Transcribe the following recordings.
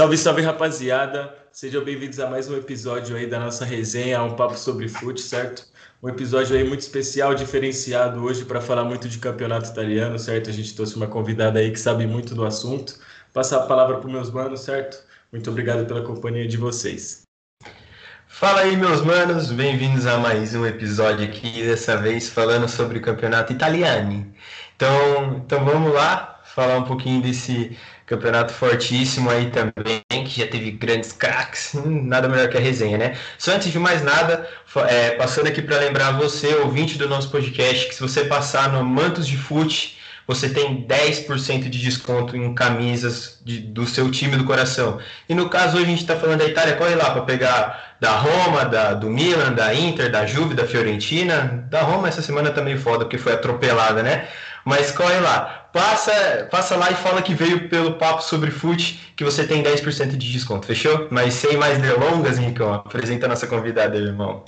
Salve, salve, rapaziada! Sejam bem-vindos a mais um episódio aí da nossa resenha, um papo sobre fute, certo? Um episódio aí muito especial, diferenciado hoje para falar muito de campeonato italiano, certo? A gente trouxe uma convidada aí que sabe muito do assunto. Passar a palavra para meus manos, certo? Muito obrigado pela companhia de vocês. Fala aí, meus manos, bem-vindos a mais um episódio aqui, dessa vez falando sobre o campeonato italiano. Então, então vamos lá falar um pouquinho desse Campeonato fortíssimo aí também, que já teve grandes craques, hum, nada melhor que a resenha, né? Só antes de mais nada, é, passando aqui para lembrar você, ouvinte do nosso podcast, que se você passar no Mantos de Fute, você tem 10% de desconto em camisas de, do seu time do coração. E no caso, hoje a gente está falando da Itália, corre lá para pegar da Roma, da, do Milan, da Inter, da Juve, da Fiorentina. Da Roma essa semana tá meio foda, porque foi atropelada, né? Mas corre lá, passa, passa lá e fala que veio pelo papo sobre fute, que você tem 10% de desconto, fechou? Mas sem mais delongas, Nicão, apresenta a nossa convidada, irmão.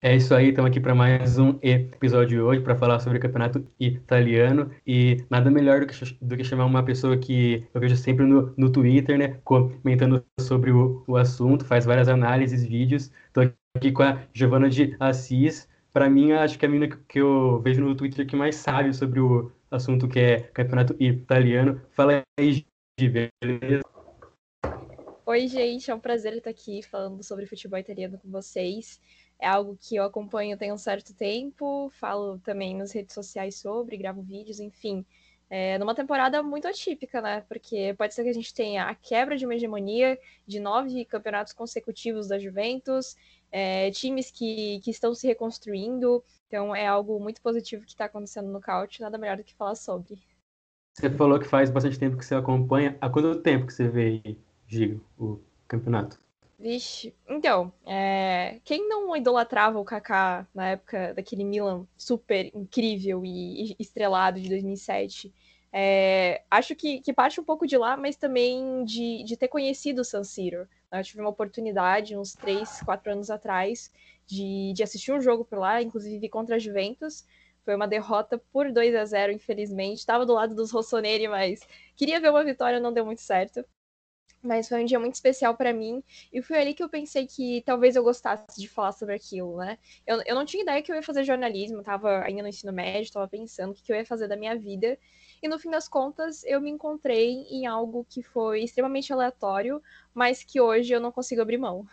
É isso aí, estamos aqui para mais um episódio de hoje para falar sobre o campeonato italiano e nada melhor do que, do que chamar uma pessoa que eu vejo sempre no, no Twitter, né, comentando sobre o, o assunto, faz várias análises, vídeos. Estou aqui com a Giovana de Assis, para mim, acho que a menina que eu vejo no Twitter que mais sabe sobre o assunto que é campeonato italiano. Fala aí, Gi, beleza? Oi, gente, é um prazer estar aqui falando sobre futebol italiano com vocês. É algo que eu acompanho tem um certo tempo, falo também nas redes sociais sobre, gravo vídeos, enfim. É, numa temporada muito atípica, né? Porque pode ser que a gente tenha a quebra de uma hegemonia de nove campeonatos consecutivos da Juventus é, times que, que estão se reconstruindo. Então é algo muito positivo que está acontecendo no Couch, nada melhor do que falar sobre. Você falou que faz bastante tempo que você acompanha. Há quanto tempo que você vê, Gigo, o campeonato? Vixe, então, é... quem não idolatrava o Kaká na época daquele Milan super incrível e estrelado de 2007? É... acho que, que parte um pouco de lá, mas também de, de ter conhecido o San Siro. Eu tive uma oportunidade, uns três, quatro anos atrás, de, de assistir um jogo por lá, inclusive contra a Juventus. Foi uma derrota por 2 a 0 infelizmente. Estava do lado dos Rossoneri, mas queria ver uma vitória, não deu muito certo. Mas foi um dia muito especial para mim. E foi ali que eu pensei que talvez eu gostasse de falar sobre aquilo, né? Eu, eu não tinha ideia que eu ia fazer jornalismo, tava ainda no ensino médio, tava pensando o que, que eu ia fazer da minha vida. E no fim das contas, eu me encontrei em algo que foi extremamente aleatório, mas que hoje eu não consigo abrir mão.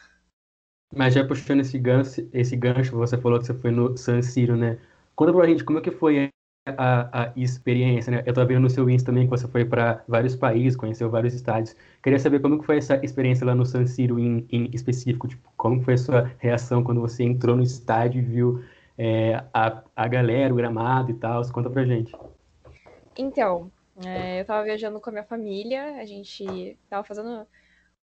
Mas já puxando esse gancho, esse gancho, você falou que você foi no San Siro, né? Conta pra gente como é que foi a, a experiência, né? Eu tô vendo no seu Insta também que você foi para vários países, conheceu vários estádios. Queria saber como que foi essa experiência lá no San Siro em, em específico, tipo, como foi a sua reação quando você entrou no estádio e viu é, a, a galera, o gramado e tal. Conta pra gente. Então, é, eu tava viajando com a minha família, a gente tava fazendo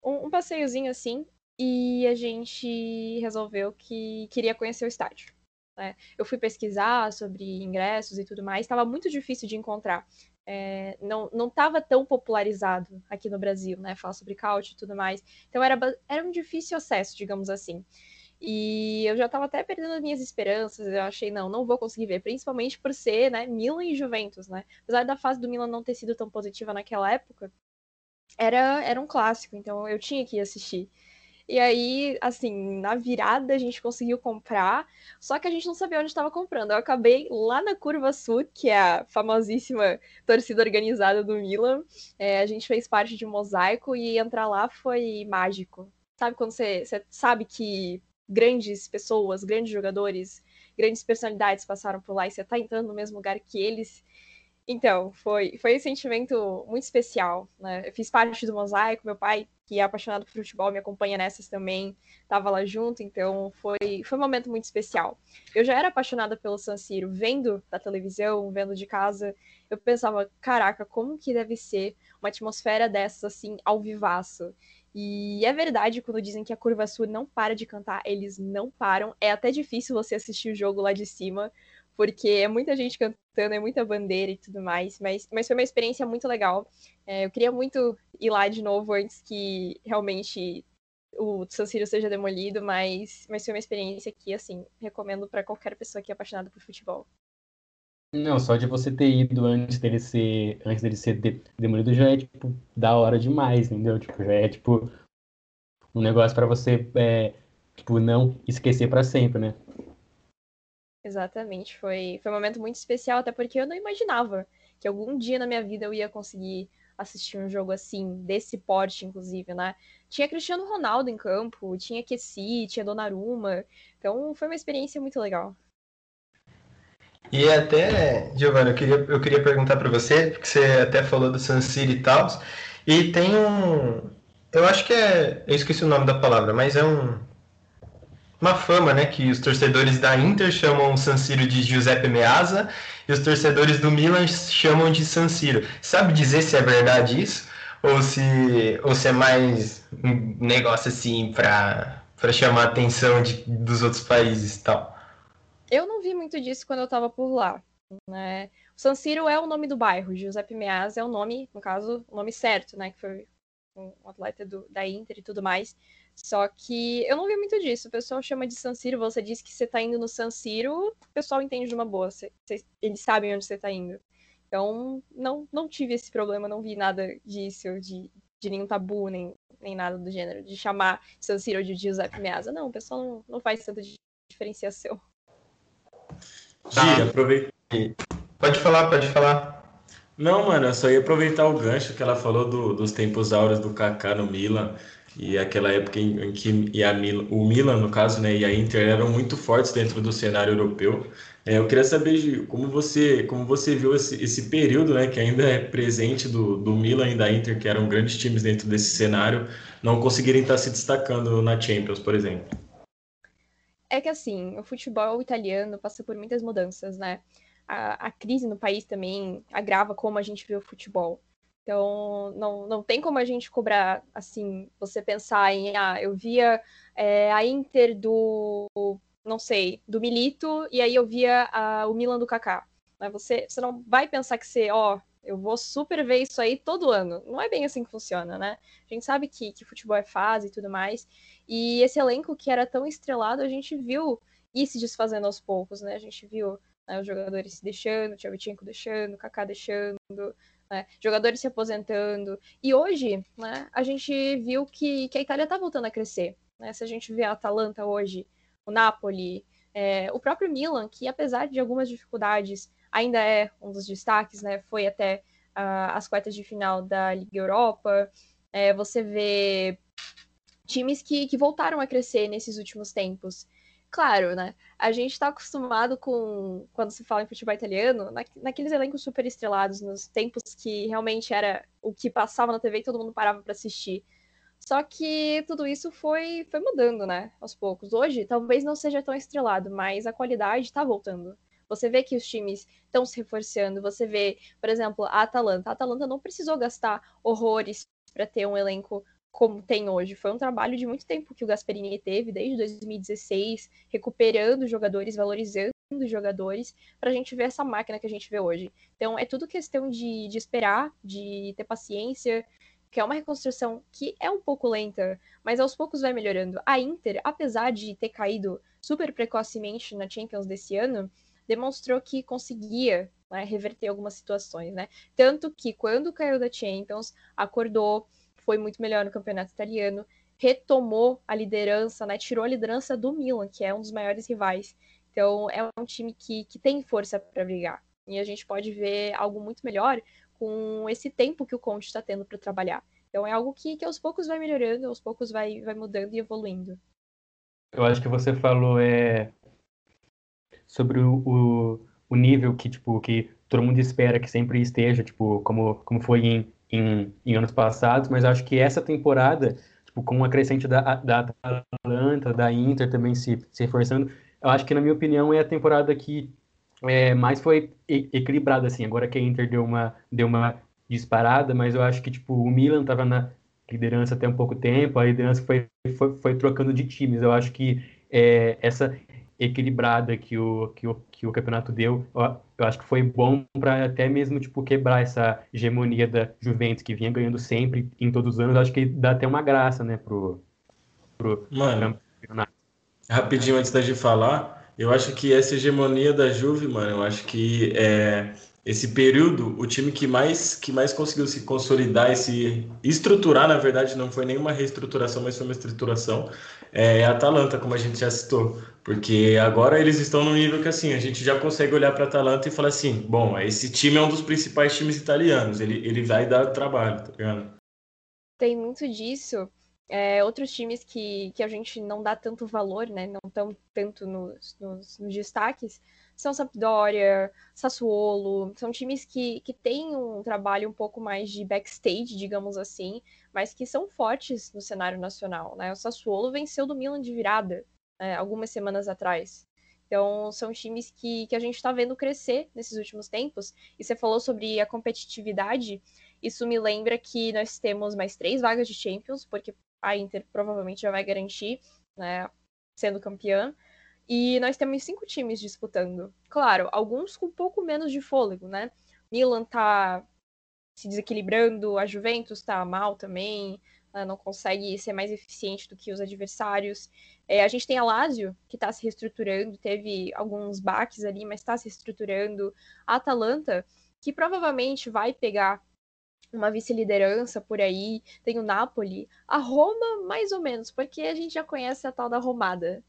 um, um passeiozinho assim, e a gente resolveu que queria conhecer o estádio. Né? Eu fui pesquisar sobre ingressos e tudo mais, estava muito difícil de encontrar. É, não estava tão popularizado aqui no Brasil, né? Falar sobre couch e tudo mais. Então era, era um difícil acesso, digamos assim. E eu já estava até perdendo as minhas esperanças. Eu achei, não, não vou conseguir ver, principalmente por ser, né, Milan e Juventus, né? Apesar da fase do Milan não ter sido tão positiva naquela época, era, era um clássico, então eu tinha que ir assistir. E aí, assim, na virada a gente conseguiu comprar, só que a gente não sabia onde estava comprando. Eu acabei lá na Curva Sul, que é a famosíssima torcida organizada do Milan. É, a gente fez parte de um mosaico e entrar lá foi mágico. Sabe quando você, você sabe que grandes pessoas, grandes jogadores, grandes personalidades passaram por lá e você tá entrando no mesmo lugar que eles. Então, foi, foi um sentimento muito especial, né? Eu fiz parte do mosaico, meu pai, que é apaixonado por futebol, me acompanha nessas também, estava lá junto, então foi, foi um momento muito especial. Eu já era apaixonada pelo San Siro, vendo da televisão, vendo de casa, eu pensava, caraca, como que deve ser uma atmosfera dessas, assim, ao vivaço. E é verdade quando dizem que a Curva Sul não para de cantar, eles não param. É até difícil você assistir o jogo lá de cima, porque é muita gente cantando, é muita bandeira e tudo mais. Mas, mas foi uma experiência muito legal. É, eu queria muito ir lá de novo antes que realmente o San Siro seja demolido, mas, mas foi uma experiência que, assim, recomendo para qualquer pessoa que é apaixonada por futebol. Não, só de você ter ido antes dele ser, antes dele ser de, demolido já é, tipo, da hora demais, entendeu? Tipo, já é, tipo, um negócio para você, é, tipo, não esquecer para sempre, né? Exatamente, foi, foi um momento muito especial, até porque eu não imaginava que algum dia na minha vida eu ia conseguir assistir um jogo assim, desse porte, inclusive, né? Tinha Cristiano Ronaldo em campo, tinha Kessi, tinha Donnarumma, então foi uma experiência muito legal. E até, Giovanna, eu queria, eu queria perguntar para você, porque você até falou do San Siro e tal, e tem um. Eu acho que é. Eu esqueci o nome da palavra, mas é um. Uma fama, né? Que os torcedores da Inter chamam o San Siro de Giuseppe Meazza e os torcedores do Milan chamam de San Siro. Sabe dizer se é verdade isso? Ou se, ou se é mais um negócio assim para chamar a atenção de, dos outros países tal? Eu não vi muito disso quando eu estava por lá. Né? O San Siro é o nome do bairro, Giuseppe Meazza é o nome, no caso, o nome certo, né? Que foi um atleta do, da Inter e tudo mais. Só que eu não vi muito disso. O pessoal chama de San Siro, você diz que você tá indo no San Siro, o pessoal entende de uma boa. Você, você, eles sabem onde você tá indo. Então, não, não tive esse problema, não vi nada disso, de, de nenhum tabu, nem, nem nada do gênero, de chamar San Siro de Giuseppe Meazza. Não, o pessoal não, não faz tanta diferenciação. Gi, aproveita. Pode falar, pode falar. Não, mano, eu só ia aproveitar o gancho que ela falou do, dos tempos áureos do Kaká no Milan e aquela época em, em que e a Milan, o Milan, no caso, né, e a Inter eram muito fortes dentro do cenário europeu. É, eu queria saber, Gi, como você, como você viu esse, esse período, né, que ainda é presente do, do Milan e da Inter, que eram grandes times dentro desse cenário, não conseguirem estar se destacando na Champions, por exemplo. É que assim, o futebol italiano passa por muitas mudanças, né? A, a crise no país também agrava como a gente vê o futebol. Então, não, não tem como a gente cobrar, assim, você pensar em, ah, eu via é, a Inter do, não sei, do Milito, e aí eu via a, o Milan do Kaká. Você, você não vai pensar que você, ó, eu vou super ver isso aí todo ano. Não é bem assim que funciona, né? A gente sabe que, que futebol é fase e tudo mais. E esse elenco que era tão estrelado, a gente viu ir se desfazendo aos poucos, né? A gente viu né, os jogadores se deixando, o Tchevchenko deixando, o Kaká deixando, né, jogadores se aposentando. E hoje, né, a gente viu que, que a Itália está voltando a crescer. Né? Se a gente vê a Atalanta hoje, o Napoli, é, o próprio Milan, que apesar de algumas dificuldades, ainda é um dos destaques, né? Foi até uh, as quartas de final da Liga Europa. É, você vê times que, que voltaram a crescer nesses últimos tempos. Claro, né? A gente está acostumado com, quando se fala em futebol italiano, na, naqueles elencos super estrelados, nos tempos que realmente era o que passava na TV e todo mundo parava para assistir. Só que tudo isso foi, foi mudando, né? Aos poucos. Hoje, talvez não seja tão estrelado, mas a qualidade está voltando. Você vê que os times estão se reforçando. Você vê, por exemplo, a Atalanta. A Atalanta não precisou gastar horrores para ter um elenco como tem hoje. Foi um trabalho de muito tempo que o Gasperini teve, desde 2016, recuperando jogadores, valorizando jogadores, para a gente ver essa máquina que a gente vê hoje. Então, é tudo questão de, de esperar, de ter paciência, que é uma reconstrução que é um pouco lenta, mas aos poucos vai melhorando. A Inter, apesar de ter caído super precocemente na Champions desse ano, demonstrou que conseguia né, reverter algumas situações, né? Tanto que quando caiu da Champions, acordou, foi muito melhor no campeonato italiano, retomou a liderança, né? Tirou a liderança do Milan, que é um dos maiores rivais. Então é um time que, que tem força para brigar. E a gente pode ver algo muito melhor com esse tempo que o Conte está tendo para trabalhar. Então é algo que, que aos poucos vai melhorando, aos poucos vai, vai mudando e evoluindo. Eu acho que você falou é, sobre o, o, o nível que, tipo, que todo mundo espera que sempre esteja, tipo, como, como foi em, em, em anos passados, mas acho que essa temporada, tipo, com a crescente da, da Atalanta, da Inter também se, se reforçando, eu acho que, na minha opinião, é a temporada que é, mais foi equilibrada, assim, agora que a Inter deu uma, deu uma disparada, mas eu acho que, tipo, o Milan estava na liderança até um pouco tempo, a liderança foi, foi, foi trocando de times, eu acho que é, essa equilibrada que o, que o, que o campeonato deu, eu acho que foi bom para até mesmo tipo quebrar essa hegemonia da Juventus que vinha ganhando sempre em todos os anos. Eu acho que dá até uma graça, né, pro, pro Mano, campeonato. Rapidinho antes da gente falar, Eu acho que essa hegemonia da Juve, mano, eu acho que é, esse período, o time que mais, que mais conseguiu se consolidar e se estruturar, na verdade, não foi nenhuma reestruturação, mas foi uma estruturação, é a Atalanta, como a gente já citou. Porque agora eles estão no nível que assim, a gente já consegue olhar para a Atalanta e falar assim, bom, esse time é um dos principais times italianos, ele, ele vai dar trabalho, tá ligado? Tem muito disso. É, outros times que, que a gente não dá tanto valor, né? Não estão tanto nos, nos, nos destaques, são Sampdoria, Sassuolo, são times que, que têm um trabalho um pouco mais de backstage, digamos assim, mas que são fortes no cenário nacional, né? O Sassuolo venceu do Milan de virada né, algumas semanas atrás. Então, são times que, que a gente está vendo crescer nesses últimos tempos. E você falou sobre a competitividade. Isso me lembra que nós temos mais três vagas de Champions, porque a Inter provavelmente já vai garantir, né, sendo campeã. E nós temos cinco times disputando. Claro, alguns com um pouco menos de fôlego, né? Milan tá se desequilibrando, a Juventus tá mal também, não consegue ser mais eficiente do que os adversários. É, a gente tem a Lazio, que está se reestruturando, teve alguns baques ali, mas está se reestruturando. A Atalanta, que provavelmente vai pegar uma vice-liderança por aí. Tem o Napoli. A Roma, mais ou menos, porque a gente já conhece a tal da Romada.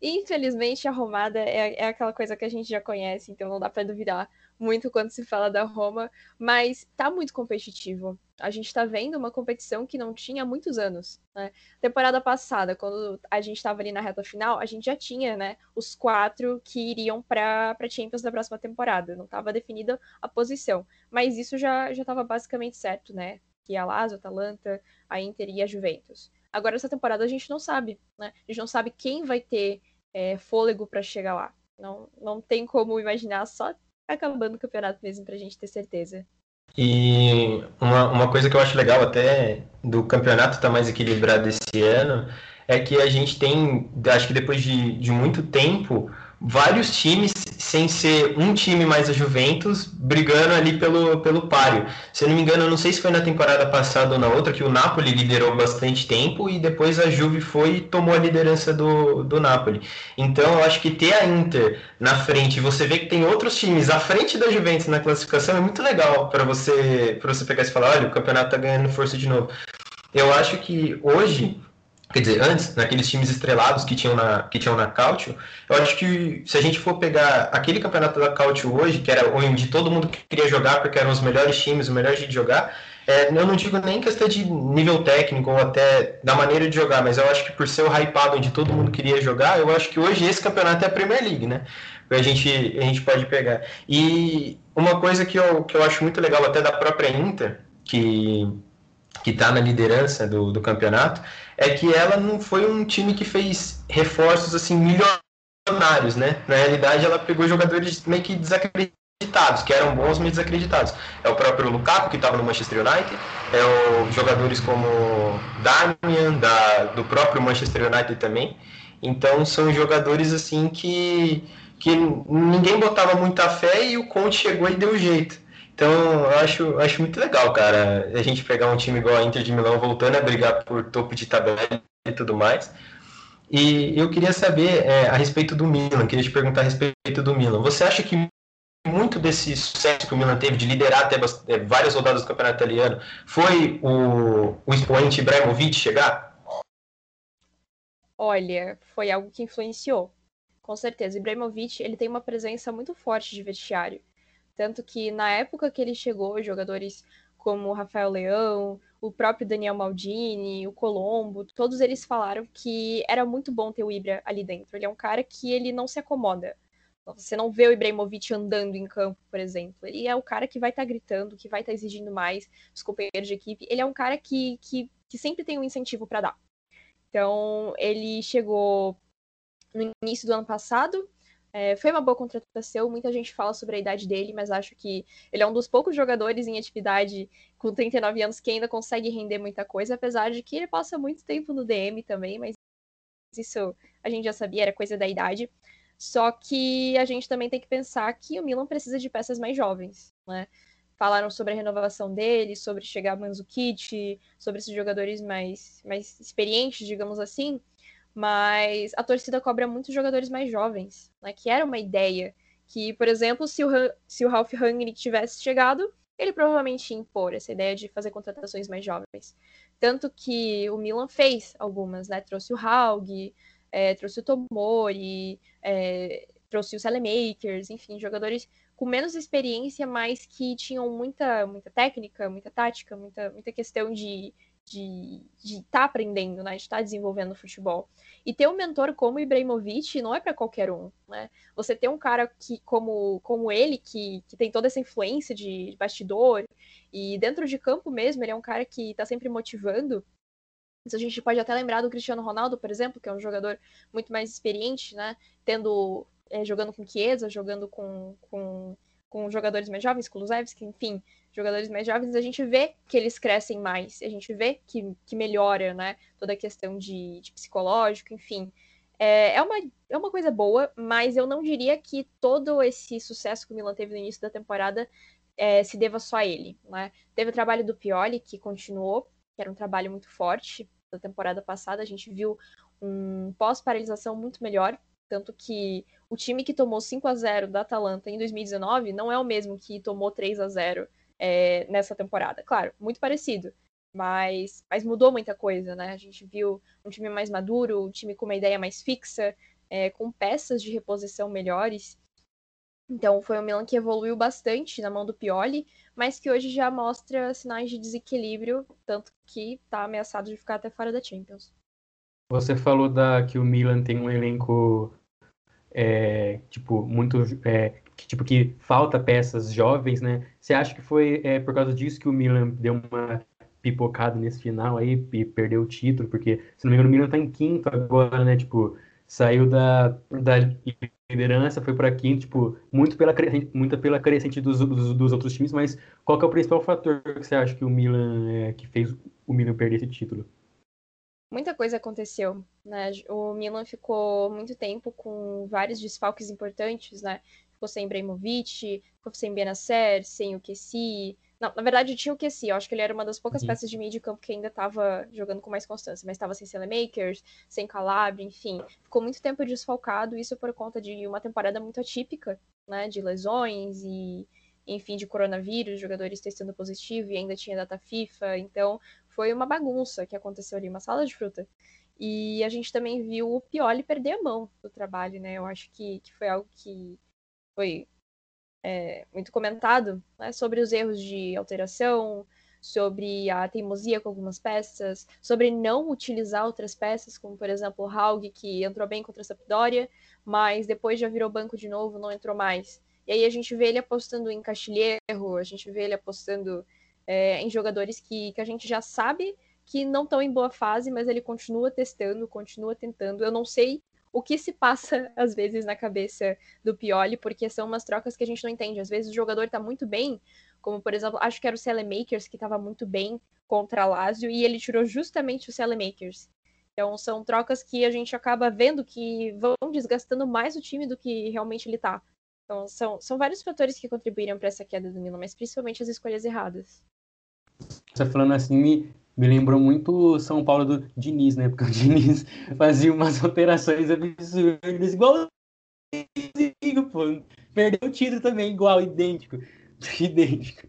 Infelizmente, a Romada é, é aquela coisa que a gente já conhece, então não dá para duvidar muito quando se fala da Roma, mas tá muito competitivo. A gente tá vendo uma competição que não tinha há muitos anos. Né? Temporada passada, quando a gente estava ali na reta final, a gente já tinha né, os quatro que iriam para Champions da próxima temporada. Não estava definida a posição, mas isso já estava basicamente certo, né? Que a Lazio, a Atalanta, a Inter e a Juventus. Agora, essa temporada a gente não sabe, né? A gente não sabe quem vai ter é, fôlego para chegar lá. Não, não tem como imaginar só acabando o campeonato mesmo pra gente ter certeza. E uma, uma coisa que eu acho legal até do campeonato estar tá mais equilibrado esse ano é que a gente tem, acho que depois de, de muito tempo, vários times, sem ser um time mais a Juventus, brigando ali pelo, pelo páreo. Se eu não me engano, eu não sei se foi na temporada passada ou na outra, que o Napoli liderou bastante tempo e depois a Juve foi e tomou a liderança do, do Napoli. Então, eu acho que ter a Inter na frente, você vê que tem outros times à frente da Juventus na classificação, é muito legal para você, você pegar e falar, olha, o campeonato está ganhando força de novo. Eu acho que hoje quer dizer, antes, naqueles times estrelados que tinham na, que tinham na Cautio, eu acho que se a gente for pegar aquele campeonato da Cautio hoje, que era onde todo mundo queria jogar porque eram os melhores times, o melhor jeito de jogar, é, eu não digo nem questão de nível técnico ou até da maneira de jogar, mas eu acho que por ser o hypado onde todo mundo queria jogar, eu acho que hoje esse campeonato é a Premier League, né? A gente, a gente pode pegar. E uma coisa que eu, que eu acho muito legal até da própria Inter, que que está na liderança do, do campeonato, é que ela não foi um time que fez reforços assim milionários, né? Na realidade, ela pegou jogadores meio que desacreditados, que eram bons, mas desacreditados. É o próprio Lukaku, que estava no Manchester United, é o jogadores como Damian, da, do próprio Manchester United também. Então, são jogadores assim que, que ninguém botava muita fé e o Conte chegou e deu jeito. Então, eu acho, acho muito legal, cara, a gente pegar um time igual a Inter de Milão voltando a brigar por topo de tabela e tudo mais. E eu queria saber é, a respeito do Milan, queria te perguntar a respeito do Milan. Você acha que muito desse sucesso que o Milan teve de liderar até é, várias rodadas do campeonato italiano foi o, o expoente Ibrahimovic chegar? Olha, foi algo que influenciou. Com certeza, Ibrahimovic ele tem uma presença muito forte de vestiário. Tanto que na época que ele chegou, jogadores como o Rafael Leão, o próprio Daniel Maldini, o Colombo, todos eles falaram que era muito bom ter o Ibra ali dentro. Ele é um cara que ele não se acomoda. Você não vê o Ibrahimovic andando em campo, por exemplo. Ele é o cara que vai estar tá gritando, que vai estar tá exigindo mais dos companheiros de equipe. Ele é um cara que, que, que sempre tem um incentivo para dar. Então, ele chegou no início do ano passado, é, foi uma boa contratação, muita gente fala sobre a idade dele, mas acho que ele é um dos poucos jogadores em atividade com 39 anos que ainda consegue render muita coisa, apesar de que ele passa muito tempo no DM também, mas isso a gente já sabia, era coisa da idade. Só que a gente também tem que pensar que o Milan precisa de peças mais jovens, né? Falaram sobre a renovação dele, sobre chegar Manzukic, sobre esses jogadores mais, mais experientes, digamos assim. Mas a torcida cobra muitos jogadores mais jovens, né? Que era uma ideia que, por exemplo, se o, se o Ralf Rangnick tivesse chegado, ele provavelmente ia impor essa ideia de fazer contratações mais jovens. Tanto que o Milan fez algumas, né? Trouxe o Haug, é, trouxe o Tomori, é, trouxe o Selemakers, enfim, jogadores com menos experiência, mas que tinham muita, muita técnica, muita tática, muita, muita questão de de estar tá aprendendo, né, de estar tá desenvolvendo futebol. E ter um mentor como Ibrahimovic não é para qualquer um, né? Você ter um cara que como como ele que, que tem toda essa influência de, bastidor e dentro de campo mesmo, ele é um cara que está sempre motivando. Isso a gente pode até lembrar do Cristiano Ronaldo, por exemplo, que é um jogador muito mais experiente, né? Tendo é, jogando com Chiesa, jogando com, com, com jogadores mais jovens, Kulusevski, enfim, jogadores mais jovens, a gente vê que eles crescem mais, a gente vê que, que melhora, né? Toda a questão de, de psicológico, enfim. É, é, uma, é uma coisa boa, mas eu não diria que todo esse sucesso que o Milan teve no início da temporada é, se deva só a ele. Né? Teve o trabalho do Pioli, que continuou, que era um trabalho muito forte da temporada passada. A gente viu um pós-paralisação muito melhor, tanto que o time que tomou 5 a 0 da Atalanta em 2019 não é o mesmo que tomou 3 a 0 é, nessa temporada. Claro, muito parecido, mas, mas mudou muita coisa, né? A gente viu um time mais maduro, um time com uma ideia mais fixa, é, com peças de reposição melhores. Então foi um Milan que evoluiu bastante na mão do Pioli, mas que hoje já mostra sinais de desequilíbrio, tanto que está ameaçado de ficar até fora da Champions. Você falou da, que o Milan tem um elenco é, tipo muito é, que, tipo, que falta peças jovens, né? Você acha que foi é, por causa disso que o Milan deu uma pipocada nesse final aí e perdeu o título? Porque, se não me engano, o Milan tá em quinto agora, né? Tipo, saiu da, da liderança, foi para quinto, tipo, muito pela, muito pela crescente dos, dos, dos, outros times, mas qual que é o principal fator que você acha que o Milan, é, que fez o Milan perder esse título? Muita coisa aconteceu, né? O Milan ficou muito tempo com vários desfalques importantes, né? Ficou sem Ibrahimovic, ficou sem Benacer, sem o Kessi. Não, na verdade tinha o Kessi, eu acho que ele era uma das poucas uhum. peças de meio de campo que ainda estava jogando com mais constância, mas estava sem Selemakers, sem Calabria, enfim. Ficou muito tempo desfalcado, isso por conta de uma temporada muito atípica, né, de lesões e, enfim, de coronavírus, jogadores testando positivo e ainda tinha data FIFA, então foi uma bagunça que aconteceu ali, uma sala de fruta. E a gente também viu o Pioli perder a mão do trabalho, né? Eu acho que, que foi algo que foi é, muito comentado, né, sobre os erros de alteração, sobre a teimosia com algumas peças, sobre não utilizar outras peças, como por exemplo o Haug, que entrou bem contra a Sampdoria, mas depois já virou banco de novo, não entrou mais. E aí a gente vê ele apostando em Castilheiro, a gente vê ele apostando é, em jogadores que, que a gente já sabe que não estão em boa fase, mas ele continua testando, continua tentando. Eu não sei o que se passa, às vezes, na cabeça do Pioli, porque são umas trocas que a gente não entende. Às vezes o jogador tá muito bem, como, por exemplo, acho que era o Selemakers, que estava muito bem contra a Lazio, e ele tirou justamente o Selemakers. Então, são trocas que a gente acaba vendo que vão desgastando mais o time do que realmente ele tá. Então, são, são vários fatores que contribuíram para essa queda do Milan, mas principalmente as escolhas erradas. Você falando assim, me lembrou muito São Paulo do Diniz, né? Porque o Diniz fazia umas alterações absurdas, igual pô. Perdeu o título também, igual, idêntico. Idêntico.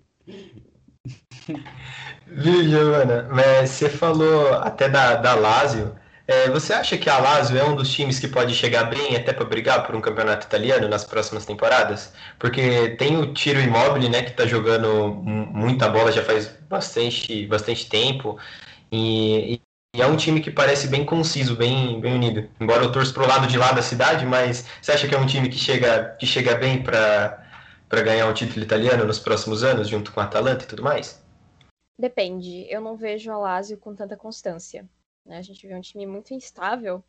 Viu, Giovana? Mas você falou até da, da Lazio. É, você acha que a Lazio é um dos times que pode chegar bem até para brigar por um campeonato italiano nas próximas temporadas? Porque tem o Tiro Immobile, né, que está jogando muita bola já faz bastante, bastante tempo. E, e, é um time que parece bem conciso, bem, bem unido. Embora eu torça para o lado de lá da cidade, mas você acha que é um time que chega, que chega bem para ganhar o título italiano nos próximos anos, junto com a Atalanta e tudo mais? Depende. Eu não vejo a Lazio com tanta constância. Né? A gente vê um time muito instável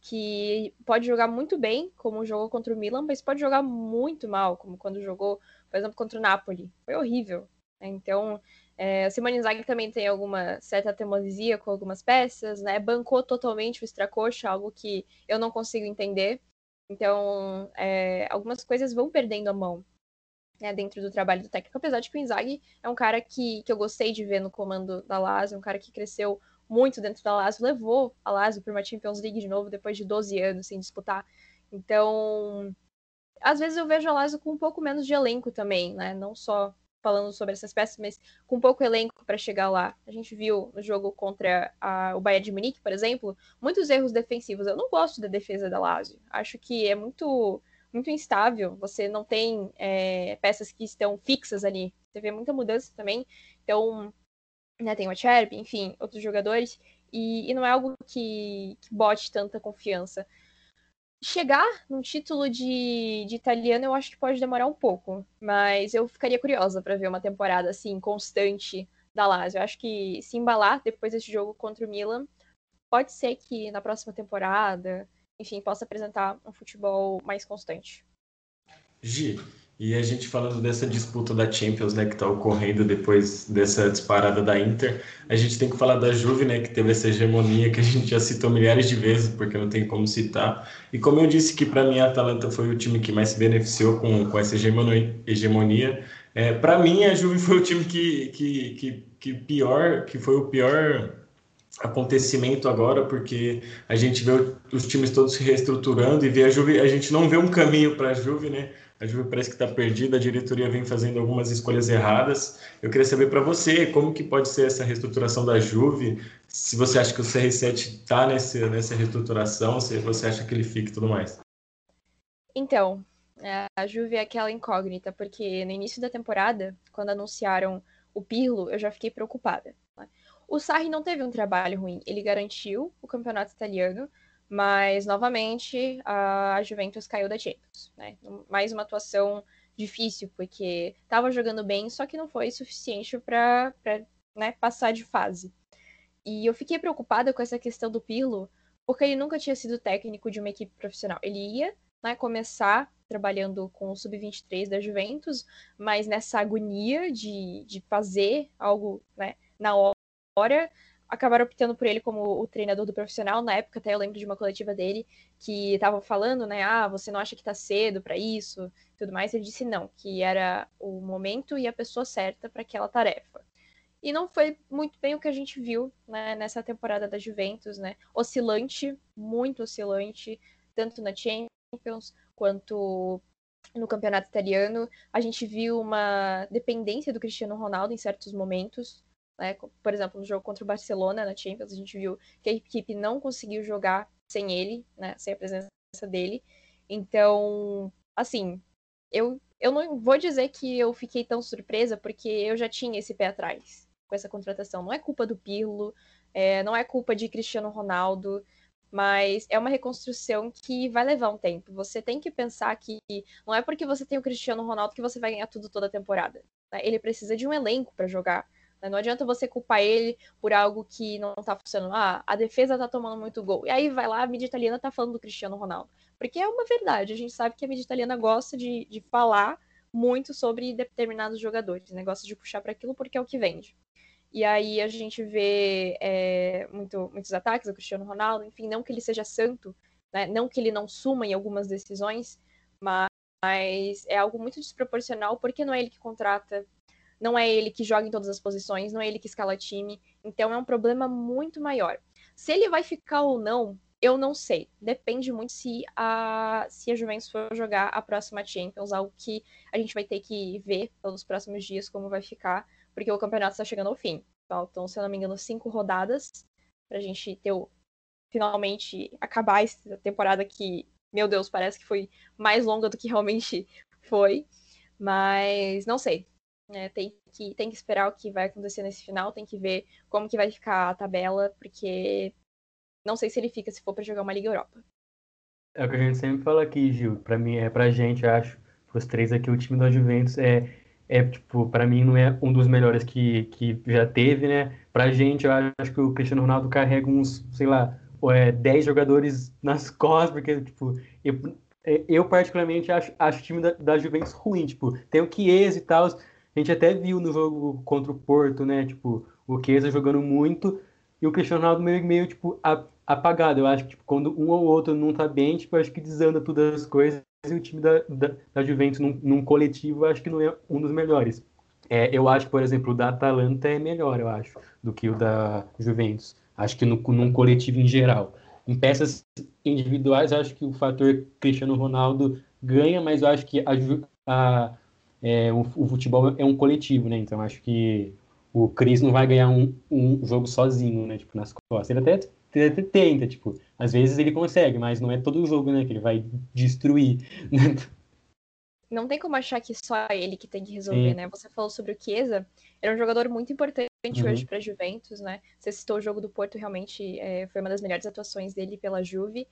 que pode jogar muito bem, como jogou contra o Milan, mas pode jogar muito mal, como quando jogou, por exemplo, contra o Napoli. Foi horrível. Né? Então, é, o Simone Inzaghi também tem alguma certa teimosia com algumas peças, né? Bancou totalmente o Stracocha, algo que eu não consigo entender. Então, é, algumas coisas vão perdendo a mão né, dentro do trabalho do técnico, apesar de que o Inzaghi é um cara que, que eu gostei de ver no comando da Lazio, um cara que cresceu muito dentro da Lazio, levou a Lazio para uma Champions League de novo depois de 12 anos sem disputar. Então, às vezes eu vejo a Lazio com um pouco menos de elenco também, né? Não só falando sobre essas peças, mas com pouco elenco para chegar lá. A gente viu no jogo contra a, o Bayern de Munique, por exemplo, muitos erros defensivos. Eu não gosto da defesa da Lazio. Acho que é muito muito instável. Você não tem é, peças que estão fixas ali. Você vê muita mudança também. Então, né, tem o Cherp, enfim, outros jogadores. E, e, não é algo que, que bote tanta confiança chegar num título de, de italiano eu acho que pode demorar um pouco, mas eu ficaria curiosa para ver uma temporada assim constante da Lazio. Eu acho que se embalar depois desse jogo contra o Milan, pode ser que na próxima temporada, enfim, possa apresentar um futebol mais constante. Gi, e a gente falando dessa disputa da Champions, né, que está ocorrendo depois dessa disparada da Inter, a gente tem que falar da Juve, né, que teve essa hegemonia que a gente já citou milhares de vezes, porque não tem como citar. E como eu disse que para mim a Atalanta foi o time que mais se beneficiou com, com essa hegemonia, hegemonia é, para mim a Juve foi o time que, que, que, que pior, que foi o pior acontecimento agora, porque a gente vê os times todos se reestruturando e vê a Juve, a gente não vê um caminho para a Juve, né? A Juve parece que está perdida, a diretoria vem fazendo algumas escolhas erradas. Eu queria saber para você como que pode ser essa reestruturação da Juve, se você acha que o CR7 está nessa, reestruturação, se você acha que ele fica e tudo mais. Então, a Juve é aquela incógnita, porque no início da temporada, quando anunciaram o Pirlo, eu já fiquei preocupada. Né? O Sarri não teve um trabalho ruim, ele garantiu o campeonato italiano, mas, novamente, a Juventus caiu da Champions. Né? Mais uma atuação difícil, porque estava jogando bem, só que não foi suficiente para né, passar de fase. E eu fiquei preocupada com essa questão do Pirlo, porque ele nunca tinha sido técnico de uma equipe profissional. Ele ia né, começar trabalhando com o Sub-23 da Juventus, mas nessa agonia de, de fazer algo né, na hora, acabaram optando por ele como o treinador do profissional. Na época, até eu lembro de uma coletiva dele que estava falando, né? Ah, você não acha que está cedo para isso, tudo mais. Ele disse não, que era o momento e a pessoa certa para aquela tarefa. E não foi muito bem o que a gente viu né, nessa temporada da Juventus, né? Oscilante, muito oscilante, tanto na Champions quanto no campeonato italiano. A gente viu uma dependência do Cristiano Ronaldo em certos momentos, né? Por exemplo, no jogo contra o Barcelona na Champions, a gente viu que a equipe não conseguiu jogar sem ele, né? sem a presença dele. Então, assim, eu, eu não vou dizer que eu fiquei tão surpresa, porque eu já tinha esse pé atrás com essa contratação. Não é culpa do Pirlo, é, não é culpa de Cristiano Ronaldo, mas é uma reconstrução que vai levar um tempo. Você tem que pensar que não é porque você tem o Cristiano Ronaldo que você vai ganhar tudo toda a temporada. Né? Ele precisa de um elenco para jogar. Né? Não adianta você culpar ele por algo que não tá funcionando. Ah, a defesa tá tomando muito gol. E aí vai lá, a mídia italiana tá falando do Cristiano Ronaldo. Porque é uma verdade. A gente sabe que a mídia italiana gosta de, de falar muito sobre determinados jogadores. Né? Gosta de puxar para aquilo porque é o que vende. E aí a gente vê é, muito, muitos ataques ao Cristiano Ronaldo. Enfim, não que ele seja santo, né? não que ele não suma em algumas decisões, mas é algo muito desproporcional porque não é ele que contrata não é ele que joga em todas as posições, não é ele que escala time. Então é um problema muito maior. Se ele vai ficar ou não, eu não sei. Depende muito se a, se a Juventus for jogar a próxima Champions, algo que a gente vai ter que ver pelos próximos dias como vai ficar, porque o campeonato está chegando ao fim. Faltam, se eu não me engano, cinco rodadas para a gente ter o, finalmente acabar essa temporada que, meu Deus, parece que foi mais longa do que realmente foi. Mas não sei. Né? Tem, que, tem que esperar o que vai acontecer nesse final, tem que ver como que vai ficar a tabela, porque não sei se ele fica se for para jogar uma Liga Europa. É o que a gente sempre fala aqui, Gil. Para mim, é pra gente, acho, os três aqui, o time da Juventus é, é tipo, para mim não é um dos melhores que, que já teve, né? Pra gente, eu acho que o Cristiano Ronaldo carrega uns, sei lá, é, 10 jogadores nas costas, porque, tipo, eu, eu particularmente acho, acho o time da, da Juventus ruim, tipo, tem o Chiesa e tal, a gente até viu no jogo contra o Porto, né? Tipo, o Chiesa jogando muito e o Cristiano Ronaldo meio, meio tipo, apagado. Eu acho que tipo, quando um ou outro não tá bem, tipo, acho que desanda todas as coisas e o time da, da, da Juventus num, num coletivo, acho que não é um dos melhores. É, eu acho por exemplo, o da Atalanta é melhor, eu acho, do que o da Juventus. Acho que no, num coletivo em geral. Em peças individuais, acho que o fator Cristiano Ronaldo ganha, mas eu acho que a, a, é, o, o, futebol é um coletivo, né? Então acho que o Cris não vai ganhar um, um jogo sozinho, né? Tipo, nas costas. Ele até, ele até tenta, tipo, às vezes ele consegue, mas não é todo o jogo, né? Que ele vai destruir. Não tem como achar que só ele que tem que resolver, Sim. né? Você falou sobre o Chiesa, era um jogador muito importante uhum. hoje para Juventus, né? Você citou o jogo do Porto, realmente é, foi uma das melhores atuações dele pela Juve.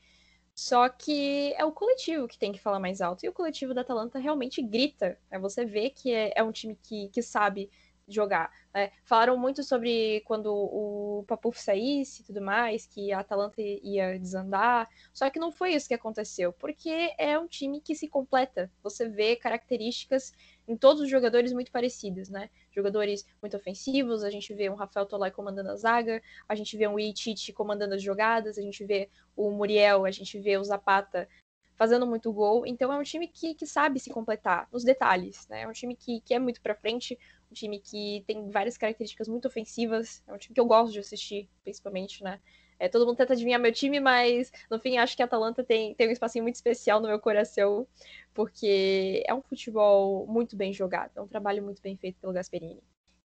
Só que é o coletivo que tem que falar mais alto. E o coletivo da Atalanta realmente grita. Né? Você vê que é, é um time que, que sabe jogar. Né? Falaram muito sobre quando o Papuf saísse e tudo mais, que a Atalanta ia desandar. Só que não foi isso que aconteceu, porque é um time que se completa. Você vê características em todos os jogadores muito parecidas, né? Jogadores muito ofensivos, a gente vê um Rafael Tolai comandando a zaga, a gente vê um Itich comandando as jogadas, a gente vê o Muriel, a gente vê o Zapata fazendo muito gol. Então é um time que, que sabe se completar nos detalhes, né? É um time que, que é muito para frente, um time que tem várias características muito ofensivas, é um time que eu gosto de assistir, principalmente, né? É, todo mundo tenta adivinhar meu time, mas no fim acho que a Atalanta tem, tem um espacinho muito especial no meu coração, porque é um futebol muito bem jogado, é um trabalho muito bem feito pelo Gasperini.